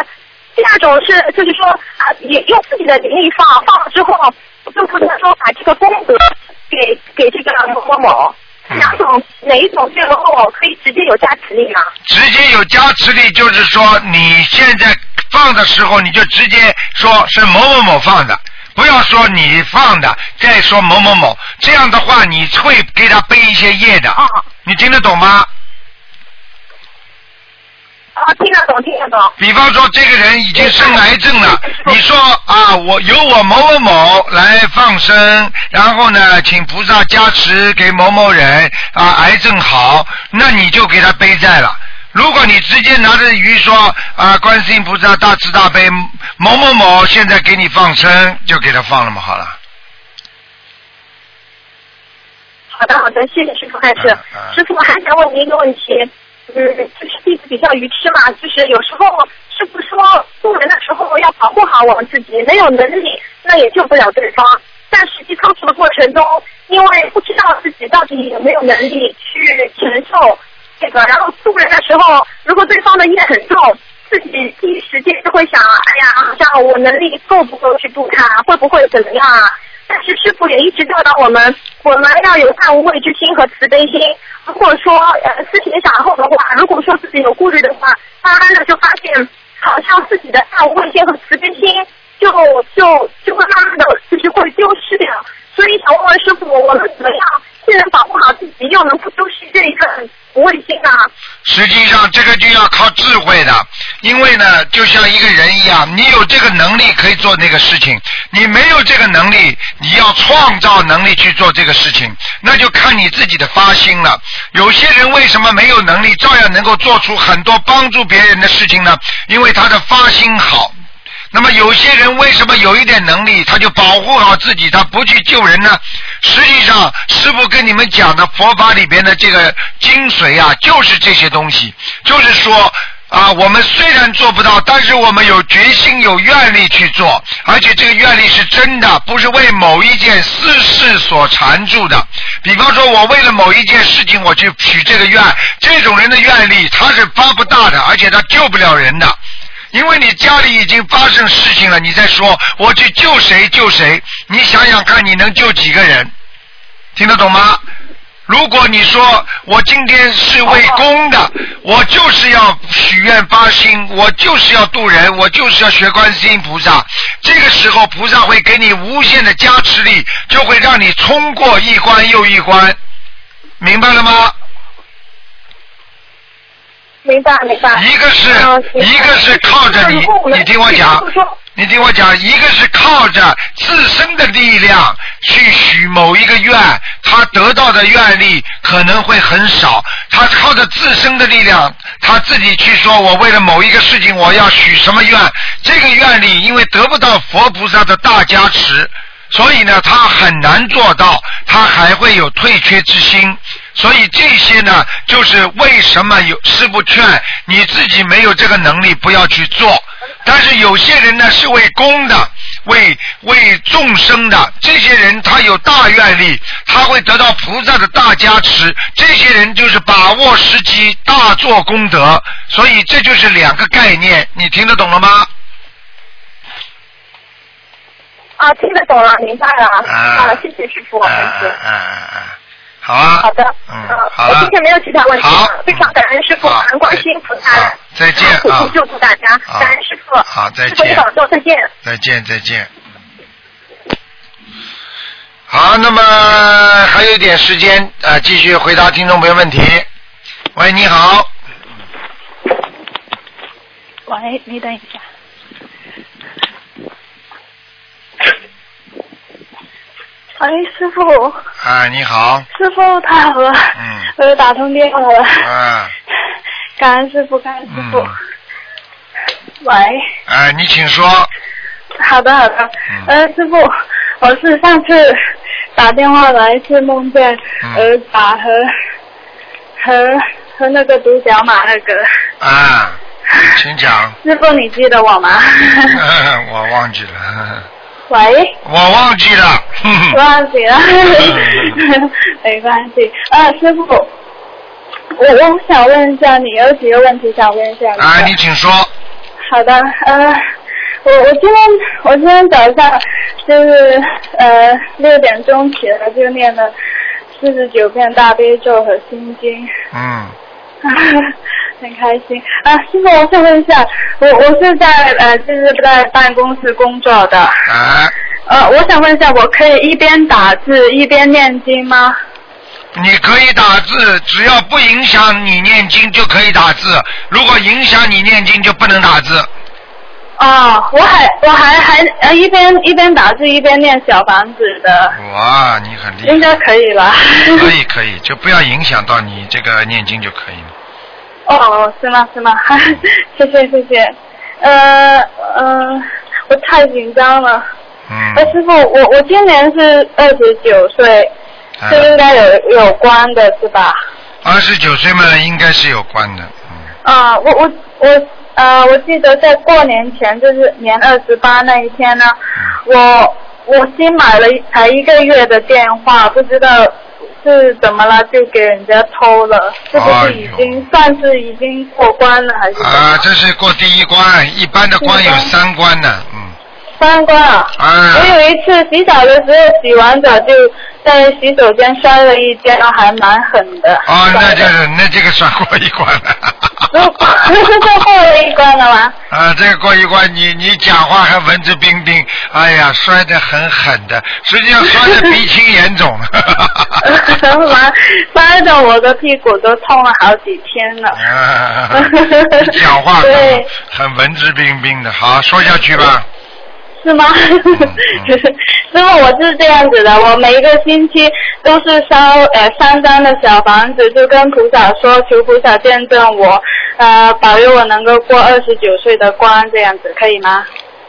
第二种是就是说啊，也用自己的灵力放，放了之后，就不能说把这个功德给给这个某某某。两种哪一种最后可以直接有加持力吗？直接有加持力，就是说你现在放的时候，你就直接说是某某某放的，不要说你放的，再说某某某，这样的话你会给他背一些业的。啊，你听得懂吗？啊，听得懂，听得懂。比方说，这个人已经生癌症了，你说啊，我由我某某某来放生，然后呢，请菩萨加持给某某人啊，癌症好，那你就给他背债了。如果你直接拿着鱼说啊，观世音菩萨大慈大悲，某某某现在给你放生，就给他放了嘛，好了。好的，好的，谢谢师傅开始。师傅还想问您一个问题。嗯，就是弟子比较愚痴嘛，就是有时候师傅说渡人的时候要保护好我们自己，没有能力那也救不了对方。但实际操作的过程中，因为不知道自己到底有没有能力去承受这个，然后渡人的时候，如果对方的业很重，自己第一时间就会想，哎呀，好像我能力够不够去渡他，会不会怎么样啊？但是师傅也一直教导我们，我们要有大无畏之心和慈悲心。如果说呃思前想后的话，如果说自己有顾虑的话，慢慢的就发现，好像自己的大无畏心和慈悲心就就就会慢慢的就是会丢失掉。所以想问问师傅，我们怎么样既能保护好自己，又能不丢失这一份无畏心呢？实际上这个就要靠智慧的，因为呢，就像一个人一样，你有这个能力可以做那个事情，你没有这个能力，你要创造能力去做这个事情，那就看你自己的发心了。有些人为什么没有能力，照样能够做出很多帮助别人的事情呢？因为他的发心好。那么有些人为什么有一点能力，他就保护好自己，他不去救人呢？实际上，师傅跟你们讲的佛法里边的这个精髓啊，就是这些东西，就是说。啊，我们虽然做不到，但是我们有决心、有愿力去做，而且这个愿力是真的，不是为某一件私事所缠住的。比方说，我为了某一件事情我去许这个愿，这种人的愿力他是发不大的，而且他救不了人的。因为你家里已经发生事情了，你再说我去救谁救谁，你想想看，你能救几个人？听得懂吗？如果你说我今天是为公的，我就是要许愿发心，我就是要渡人，我就是要学观世音菩萨。这个时候，菩萨会给你无限的加持力，就会让你冲过一关又一关，明白了吗？明白明白。一个是，一个是靠着你，你听我讲，你听我讲，一个是靠着自身的力量去许某一个愿，他得到的愿力可能会很少。他靠着自身的力量，他自己去说，我为了某一个事情，我要许什么愿，这个愿力因为得不到佛菩萨的大加持，所以呢，他很难做到，他还会有退却之心。所以这些呢，就是为什么有师傅劝你自己没有这个能力不要去做。但是有些人呢是为公的，为为众生的，这些人他有大愿力，他会得到菩萨的大加持。这些人就是把握时机，大做功德。所以这就是两个概念，你听得懂了吗？啊，听得懂了，明白了。啊，谢谢师傅，嗯嗯嗯。好啊。好的。嗯，好我今天没有其他问题了，非常感恩师傅，感恩观世音菩萨，再见苦啊心救助大家，感恩师傅。好，再师傅你见。保重，再见。再见，再见。好，那么还有一点时间，呃，继续回答听众朋友问题。喂，你好，喂，你等一下。喂，师傅，哎，你好，师傅太好了，嗯，我又打通电话了，啊，感恩师傅，感恩师傅。嗯，喂，哎，你请说，好的好的，嗯。呃，师傅，我是上次打电话来是梦见嗯。呃打和和和那个独角马那个，啊，请讲，师傅你记得我吗？我忘记了，喂。我忘记了，忘记了，没关系。呃，师傅，我我想问一下你，有几个问题想问一下你。啊，你请说，好的，呃，我我今天我今天早上就是呃六点钟起来就念了四十九遍大悲咒和心经，嗯，很开心啊。师傅，我想问一下，我我是在呃就是在办公室工作的，啊，呃，我想问一下，我可以一边打字一边念经吗？你可以打字，只要不影响你念经就可以打字，如果影响你念经就不能打字。哦，我还我还还呃一边一边打字一边念小房子的，哇，你很厉害。应该可以吧？可以可以，就不要影响到你这个念经就可以了。哦，是吗是吗？谢谢谢谢。呃呃，我太紧张了。嗯。呃，师傅，我我今年是二十九岁，嗯这应该有有关的是吧？二十九岁嘛，应该是有关的。啊，我我我呃，我记得在过年前，就是年二十八那一天呢，我我新买了一才一个月的电话，不知道是怎么了，就给人家偷了，是不是已经、算是已经过关了，还是？啊，这是过第一关，一般的关有三关呢。嗯。三关啊！啊我有一次洗澡的时候，洗完澡就在洗手间摔了一跤，还蛮狠的。哦，那就是那这个算过一关了。那这过了一关了吗？啊，这个过一关，你你讲话还文质彬彬，哎呀，摔得很狠的，实际上摔得鼻青眼肿。完 摔的我的屁股都痛了好几天了。啊你讲话 很对很文质彬彬的，好说下去吧。是吗？师傅，我是这样子的，我每一个星期都是烧呃三张的小房子，就跟菩萨说，求菩萨见证我，呃保佑我能够过二十九岁的关，这样子可以吗？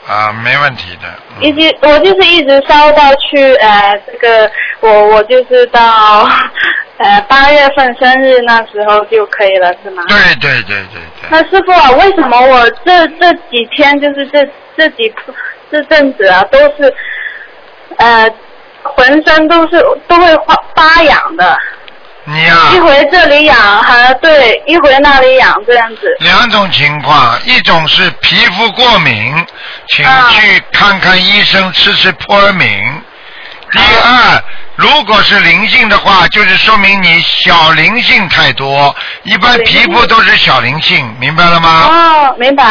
啊，没问题的。一直我就是一直烧到去呃这个我我就是到 呃八月份生日那时候就可以了，是吗？对对对对对。那师傅啊，为什么我这这几天就是这这几这阵子啊，都是呃浑身都是都会发发痒的，你呀、一回这里痒，还对，一回那里痒这样子。两种情况，一种是皮肤过敏，请啊去看看医生，吃吃扑尔敏。第二，如果是灵性的话，就是说明你小灵性太多，一般皮肤都是小灵性，明白了吗？哦，明白。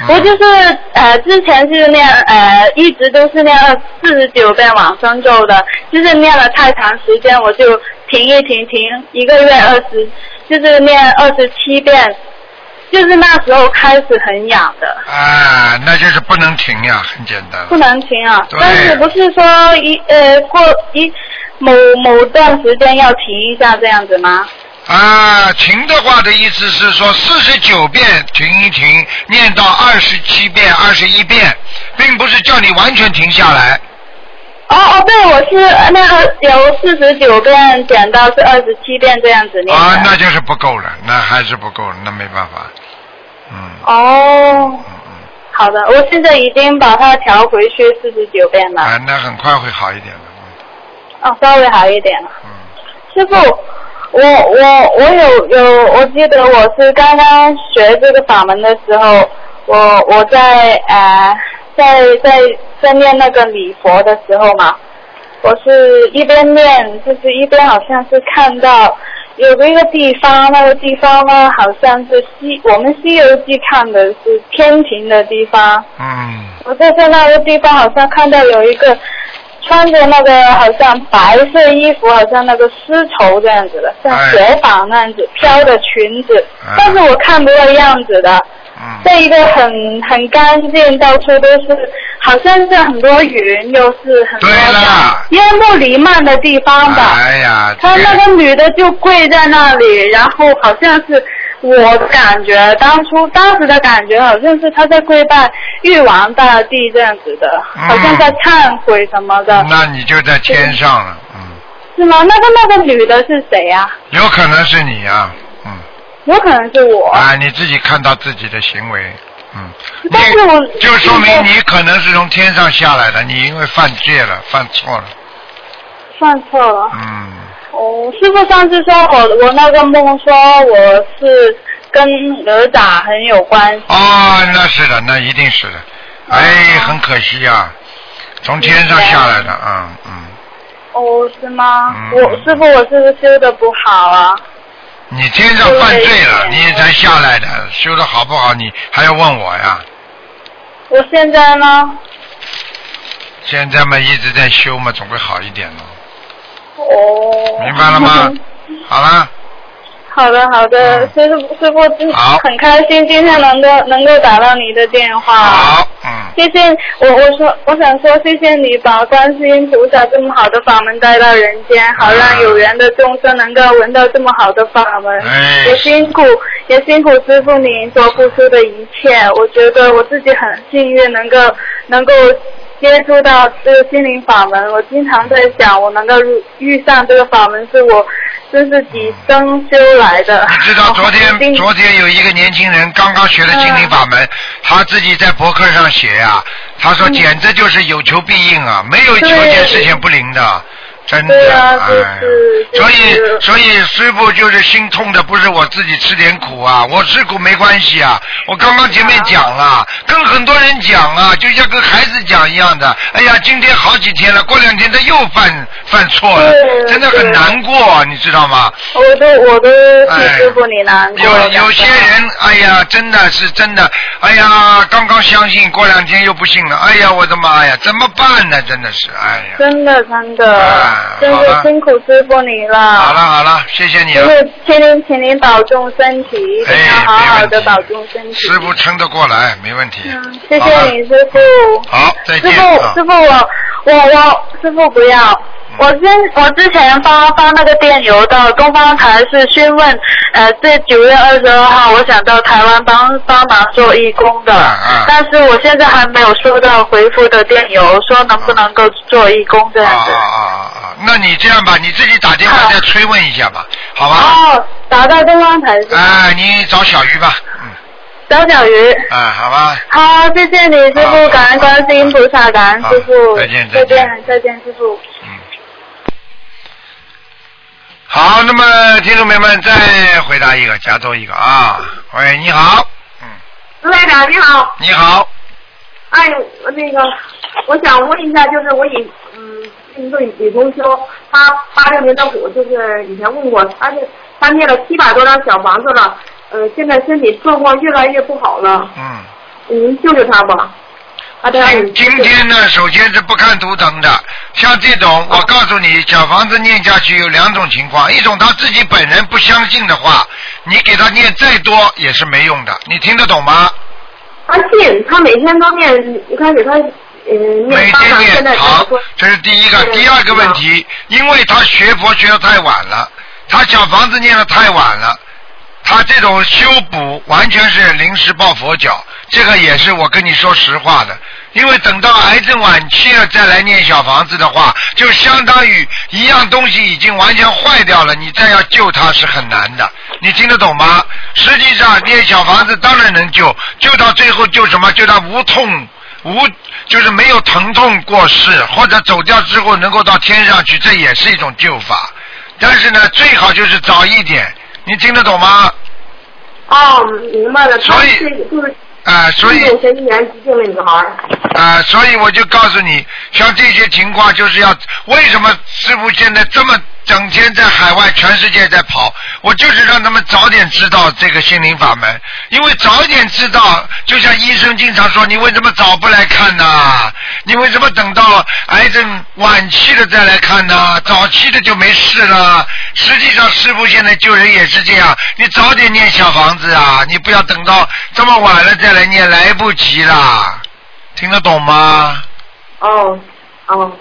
嗯我就是呃，之前是念呃，一直都是念四十九遍往生咒的，就是念了太长时间，我就停一停，停一个月二十，就是念二十七遍，就是那时候开始很痒的，啊，那就是不能停呀，很简单。不能停啊。对但是不是说一呃过一某某段时间要停一下这样子吗？啊，停的话的意思是说四十九遍停一停，念到二十七遍、二十一遍，并不是叫你完全停下来。哦哦，对，我是呃那个由四十九遍减到是二十七遍这样子念。啊，那就是不够了，那还是不够了，那没办法。嗯哦，好的，我现在已经把它调回去四十九遍了，啊，那很快会好一点的。哦，稍微好一点了。嗯师傅，我我我有有，我记得我是刚刚学这个法门的时候，我我在呃在在在念那个礼佛的时候嘛，我是一边念，就是一边好像是看到有一个地方，那个地方呢好像是西我们《西游记》看的是天庭的地方，嗯我在在那个地方好像看到有一个穿着那个好像白色衣服，好像那个丝绸这样子的，像哎雪纺那样子飘的裙子，但是我看不到样子的。嗯。在一个很很干净，到处都是，好像是很多云，又是很多烟雾弥漫的地方吧。哎呀，他那个女的就跪在那里，然后好像是我感觉当初当时的感觉好像是他在跪拜玉皇大帝这样子的，好像在忏悔什么的，那你就在天上了，嗯，是吗？那个那个女的是谁呀、有可能是你呀、有可能是我。啊，你自己看到自己的行为，嗯，但是我就说明你可能是从天上下来的，你因为犯戒了，犯错了，犯错了。嗯，哦，师傅上次说我我那个梦说我是跟哪吒很有关系。哦，那是的，那一定是的，哎，很可惜呀、从天上下来的，嗯嗯，哦，是吗？嗯我师傅，我是不是修的不好啊？你天上犯罪了，你才下来的，修的好不好？你还要问我呀？我现在呢？现在嘛一直在修嘛，总会好一点的，哦。明白了吗？好了，好的，好的，师傅，师傅，真很开心今天能够能够打到你的电话。好，嗯。谢谢我，我说我想说，谢谢你把观世音菩萨这么好的法门带到人间，好让有缘的众生能够闻到这么好的法门。哎也辛苦也辛苦师傅您所付出的一切，我觉得我自己很幸运，能够能够接触到这个心灵法门。我经常在想，我能够遇遇上这个法门，是我真是几生修来的。你知道 昨天昨天有一个年轻人刚刚学了心灵法门，他自己在博客上写呀、他说简直就是有求必应啊，没有求件事情不灵的。真的，哎所以所以师傅就是心痛的，不是我自己吃点苦啊，我吃苦没关系啊。我刚刚前面讲了，跟很多人讲啊，就像跟孩子讲一样的。哎呀，今天好几天了，过两天他又犯犯错了，真的很难过，你知道吗？我都我都替师傅你难过。有有些人，哎呀，真的是真的，哎呀，刚刚相信，过两天又不信了，哎呀，我的妈呀，怎么办呢？真的是，哎呀。真的真的，真是辛苦师傅你了。啊好了好了，谢谢你了，师傅，请您请您保重身体，一定要好好的保重身体。师傅撑得过来，没问题。嗯谢谢你，师傅。好，再见。师傅，啊师傅，我我我，师傅不要。我之我之前发发那个电邮到东方台是询问，呃，这九月二十二号我想到台湾帮帮忙做义工的，啊但是我现在还没有收到回复的电邮，说能不能够做义工这样子。那你这样吧，你自己打电话再催问一下吧，好吧？哦，打到东方台？哎，你找小鱼吧，嗯。找小鱼。啊，好吧。好，谢谢你，师傅，感恩观世音菩萨，感恩师傅。再见再见，再见，师傅。嗯好，那么听众朋友们再回答一个，加多一个啊。喂，你好，卢台长你好，你好，哎，那个，我想问一下，就是我以嗯一个女同修，她八六年的虎，就是以前问过，她是她念了七百多张小房子了，呃，现在身体状况越来越不好了，嗯，您救救她吧。啊，对，今今天呢，首先是不看图腾的，像这种，我告诉你，小房子念下去有两种情况，一种他自己本人不相信的话，你给他念再多也是没用的，你听得懂吗？他信，他每天都念，一开始她嗯念八张，现在好，这是第一个。第二个问题，因为他学佛学的太晚了，他小房子念的太晚了，他这种修补完全是临时抱佛脚，这个也是我跟你说实话的。因为等到癌症晚期了再来念小房子的话，就相当于一样东西已经完全坏掉了，你再要救它是很难的。你听得懂吗？实际上念小房子当然能救，救到最后救什么？救到无痛无就是没有疼痛过世，或者走掉之后能够到天上去，这也是一种救法。但是呢，最好就是早一点。你听得懂吗？哦，明白了，所以是就是啊、所以前一年急性的女孩儿。啊、所以我就告诉你，像这些情况，就是要为什么师傅现在这么整天在海外，全世界在跑，我就是让他们早点知道这个心灵法门，因为早点知道，就像医生经常说，你为什么早不来看呢？你为什么等到癌症晚期了再来看呢？早期的就没事了。实际上，师傅现在救人也是这样，你早点念小房子啊，你不要等到这么晚了再来念，来不及啦。听得懂吗？哦哦，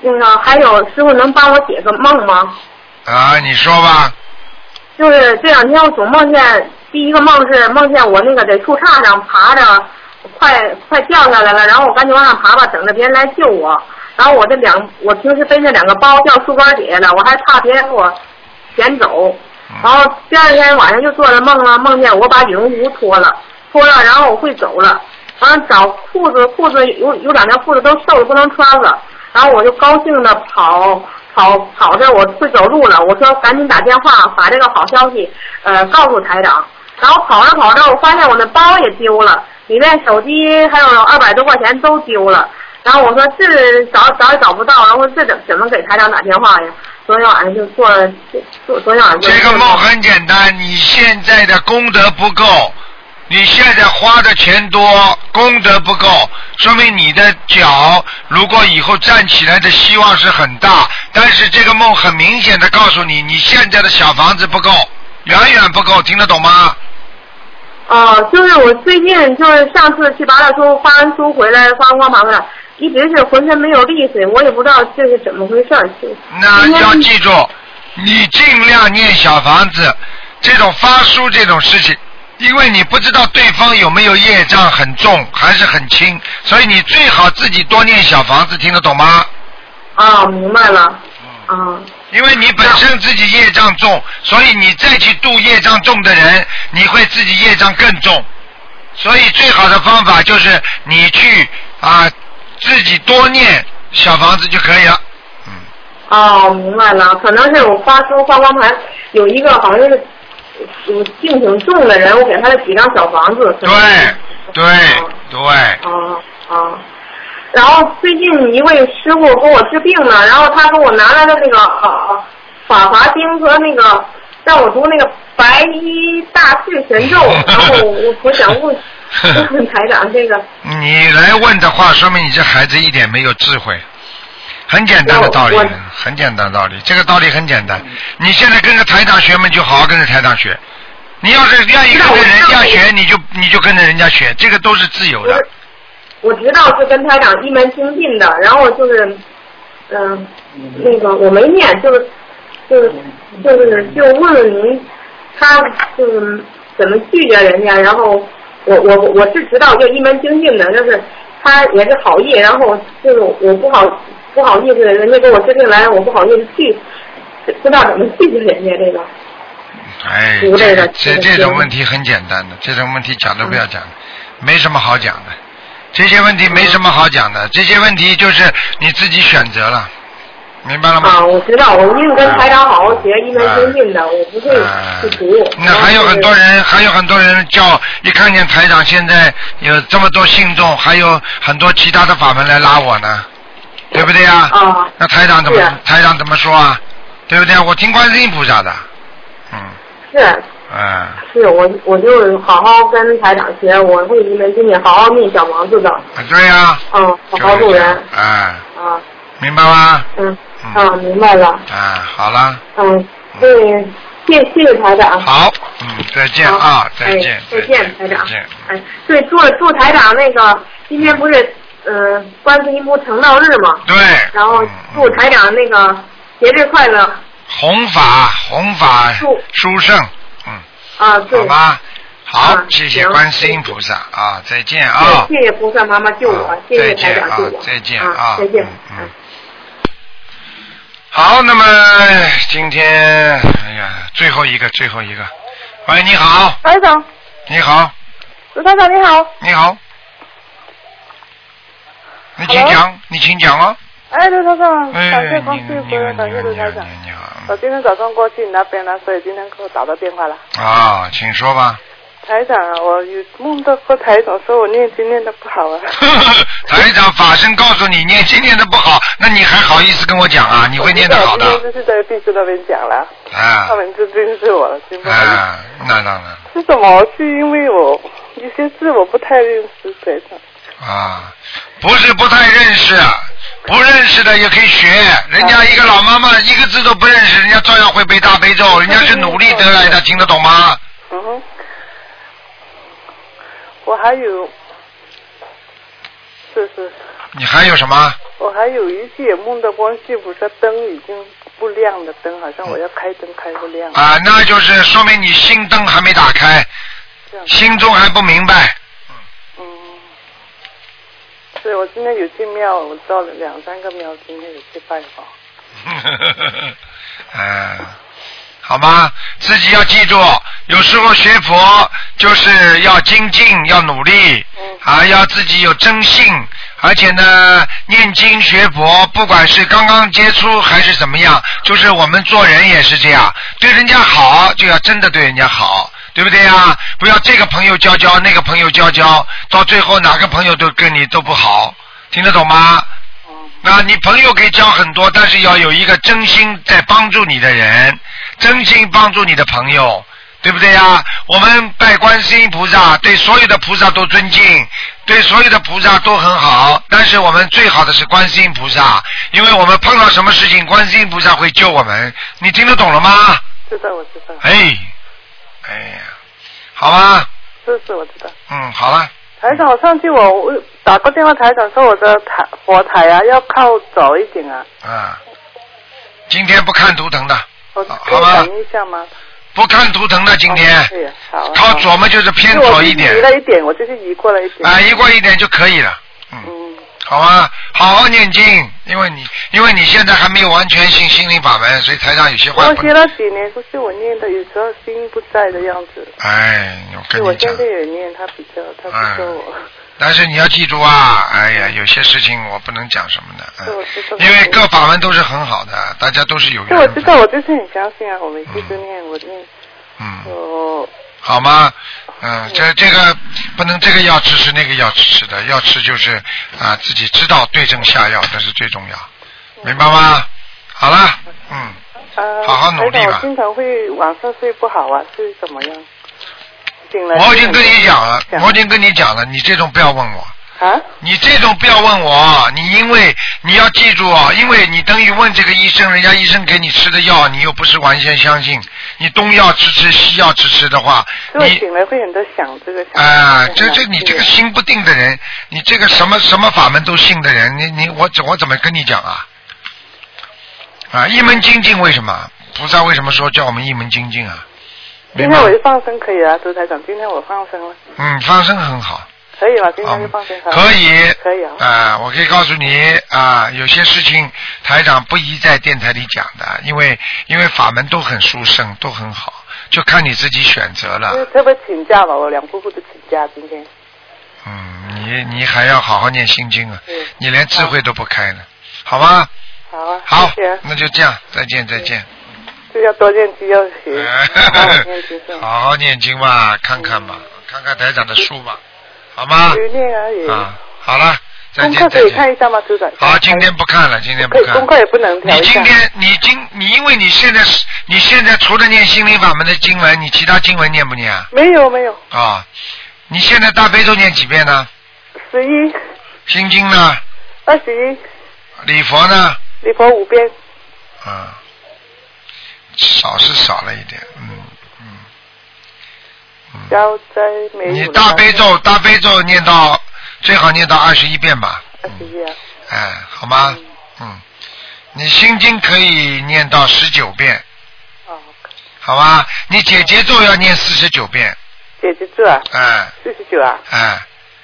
那个还有师傅能帮我解个梦吗？啊，你说吧。就是这两天我总梦见，第一个梦是梦见我那个在树杈上爬着，快快掉下来了，然后我赶紧往上爬吧，等着别人来救我。然后我这两，我平时背着两个包掉树干底下了，我还怕别人给我捡走。然后第二天晚上又做了梦了，梦见我把羽绒服脱了，脱了，然后我会走了。完了找裤子，裤子有有两条裤子都瘦了不能穿了，然后我就高兴的跑跑跑着我会走路了，我说赶紧打电话把这个好消息呃告诉台长，然后跑着跑着我发现我那包也丢了，里面手机还有二百多块钱都丢了，然后我说这找找也找不到，然后这怎怎么给台长打电话呀？昨天晚上就做了，昨天晚上就这个梦很简单，你现在的功德不够，你现在花的钱多，功德不够，说明你的脚如果以后站起来的希望是很大，但是这个梦很明显的告诉你，你现在的小房子不够，远远不够，听得懂吗？哦，就是我最近就是上次去拔了书，发完书回来发光盘了，一直是浑身没有力气，我也不知道这是怎么回事那要记住，你尽量念小房子，这种发书这种事情，因为你不知道对方有没有业障很重还是很轻，所以你最好自己多念小房子，听得懂吗？啊，明白了。啊。因为你本身自己业障重，所以你再去度业障重的人，你会自己业障更重。所以最好的方法就是你去啊自己多念小房子就可以了。嗯哦，明白了，可能是我发出发光盘有一个好像是有病挺重的人，我给他了几张小房子。对对对，哦哦。然后最近一位师傅给我治病呢，然后他给我拿来的那个呃法华经和那个让我读那个白衣大士神咒，然后我我想问问台长这个。你来问的话，说明你这孩子一点没有智慧。很简单的道理，很简单的道理，这个道理很简单。你现在跟着台长学嘛，就好好跟着台长学。你要是愿意跟着人家学，你就你就跟着人家学，这个都是自由的。我知道是跟台长一门精进的，然后就是，嗯、那个我没念，就是就是就是就问问您，他就是怎么拒绝人家，然后我我我是知道就一门精进的，就是他也是好意，然后就是我不好不好意思，人家给我治病来，我不好意思拒，不知道怎么拒绝人家这个。哎，读这个这这种问题很简单的，这种问题讲都不要讲，没什么好讲的。这些问题没什么好讲的，这些问题就是你自己选择了，明白了吗？啊，我知道，我一定跟台长好好学，一门精进的，我不会去读。那还有很多人，还有很多人叫一看见台长现在有这么多信众，还有很多其他的法门来拉我呢，对不对呀？啊。那台长怎么台长怎么说啊？对不对？我听观世音菩萨的，嗯是嗯，是，我我就好好跟台长学，我会一门精进，好好念小房子的，对呀、嗯，好好做人，哎，啊，明白吗？嗯，啊，明白了，啊，好了，嗯，对，谢谢谢台长。好，嗯，再见啊，再见，哎再见，台长再。见。哎，对，祝祝台长那个今天不是呃观世音菩成道日嘛，对，然后祝台长那个节日快乐弘法，弘法祝殊胜，啊，对好，吧？好啊，谢谢观世音菩萨啊，再见啊。谢谢菩萨妈妈救我，谢谢台长救我，再见啊啊，再见。好，那么今天，哎呀，最后一个，最后一个，喂，你好，台长，你好，卢台长你好。你好，你请讲，你请讲哦。哎，卢台长，哎感谢观世音菩萨，感谢卢台长。我今天早上过去你那边了，所以今天给我打到电话了。啊，请说吧。台长啊，我有梦到过台长说我念经念的不好啊。台长法身告诉你念经念的不好，那你还好意思跟我讲啊？你会念得好的就是在秘书那边讲了，啊他们就认识我了，真不好意思。啊，那当然是什么？是因为我有些字我不太认识，台长。啊，不是不太认识，不认识的也可以学。人家一个老妈妈一个字都不认识，人家照样会背大悲咒，人家是努力得来的，听得懂吗？嗯哼，我还有，是是，你还有什么？我还有一次也梦到观世菩萨灯已经不亮的灯，好像我要开灯开不亮。啊，那就是说明你心灯还没打开，心中还不明白。嗯是我今天有去庙，我到了两三个庙，今天有去拜访。嗯，好吗？自己要记住，有时候学佛就是要精进，要努力，啊，要自己有真性，而且呢，念经学佛，不管是刚刚接触还是怎么样，就是我们做人也是这样，对人家好就要真的对人家好。对不对呀？不要这个朋友交交，那个朋友交交，到最后哪个朋友都跟你都不好，听得懂吗？那你朋友可以交很多，但是要有一个真心在帮助你的人，真心帮助你的朋友，对不对呀？我们拜观世音菩萨，对所有的菩萨都尊敬，对所有的菩萨都很好，但是我们最好的是观世音菩萨，因为我们碰到什么事情，观世音菩萨会救我们。你听得懂了吗？知道，我知道。哎，哎呀，好吧，是是，我知道。嗯，好了，台长，我上次我我打过电话，台长说我的台佛台啊要靠左一点啊，啊，今天不看图腾的，我好吧可以等一下吗？不看图腾的，今天对，好啊。靠左嘛就是偏左一点移了一点，我就是移过来一点。啊，移过一点就可以了。嗯，好吧，好好念经，因为你因为你现在还没有完全信心灵法门，所以台上有些话我学了几年，不是我念的，有时候心不在的样子。哎，我跟你讲是我现，在也念，他比较，他不说我。但是你要记住啊，哎呀，有些事情我不能讲什么的，嗯，因为各法门都是很好的，大家都是有缘我知道，我就是很相信啊，我们一直念，我念，嗯，哦，好吗？嗯，这这个不能这个药吃吃那个药吃吃的，要吃就是啊自己知道对症下药，这是最重要，明白吗？好了，嗯，呃，好好努力吧。我经常会晚上睡不好啊，是怎么样？我已经跟你讲了，我已经跟你讲了，你这种不要问我。啊？你这种不要问我，你因为你要记住啊，因为你等于问这个医生，人家医生给你吃的药，你又不是完全相信，你东药吃吃，西药吃吃的话，你醒来会很多想这个想。啊，这这你这个心不定的人，你这个什么什么法门都信的人，你你我怎我怎么跟你讲啊？啊，一门精进为什么？菩萨为什么说叫我们一门精进啊？今天我就放生可以啊，周台长，今天我放生了，嗯，放生很好。可以吧？今天就放生好可以，可以啊。啊、我可以告诉你啊、有些事情台长不宜在电台里讲的，因为因为法门都很殊胜，都很好，就看你自己选择了。特别请假吧，我两夫妇都请假今天。嗯，你你还要好好念心经啊，嗯你连智慧都不开呢，好吗？好啊，好谢谢，那就这样，再见再见。就要多念经要学，好好念经是吧好好念经吧，看看吧，看看台长的书吧，好吗？有念而已。啊，好了，再功课可以。看一下吗，组长？好，今天不看了，今天不看。功课也不能调你今天你今你因为你现在是你现在除了念心灵法门的经文，你其他经文念不念啊？没有没有，啊，你现在大悲咒念几遍呢？十一、心经呢？二十一，礼佛呢？礼佛五遍，啊，少是少了一点，嗯。消灾没有。你大悲咒大悲咒念到最好念到二十一遍吧，二十一啊，哎，好吗？嗯，你心经可以念到十九遍，哦，好吧？你姐姐咒要念四十九遍，姐姐咒啊，哎四十九啊，哎，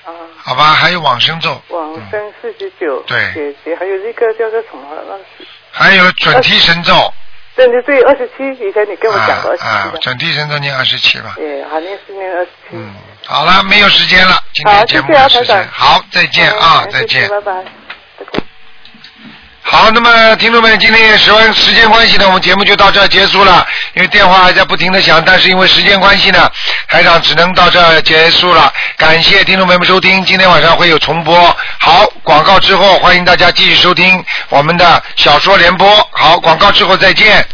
啊，好吧？还有往生咒，往生四十九，对姐姐还有一个叫做什么？那是还有准提神咒，对对对，二十七，以前你跟我讲过二十啊七，的，准提神咒念二十七吧。对好念是念二十七。好了，没有时间了，今好，天节目谢谢啊，台的时间长。，好，再见啊，再见。拜拜。好，那么听众们，今天时间时间关系呢，我们节目就到这结束了。因为电话还在不停的响，但是因为时间关系呢，台长只能到这结束了。感谢听众朋友们收听，今天晚上会有重播。好，广告之后欢迎大家继续收听我们的小说联播。好，广告之后再见。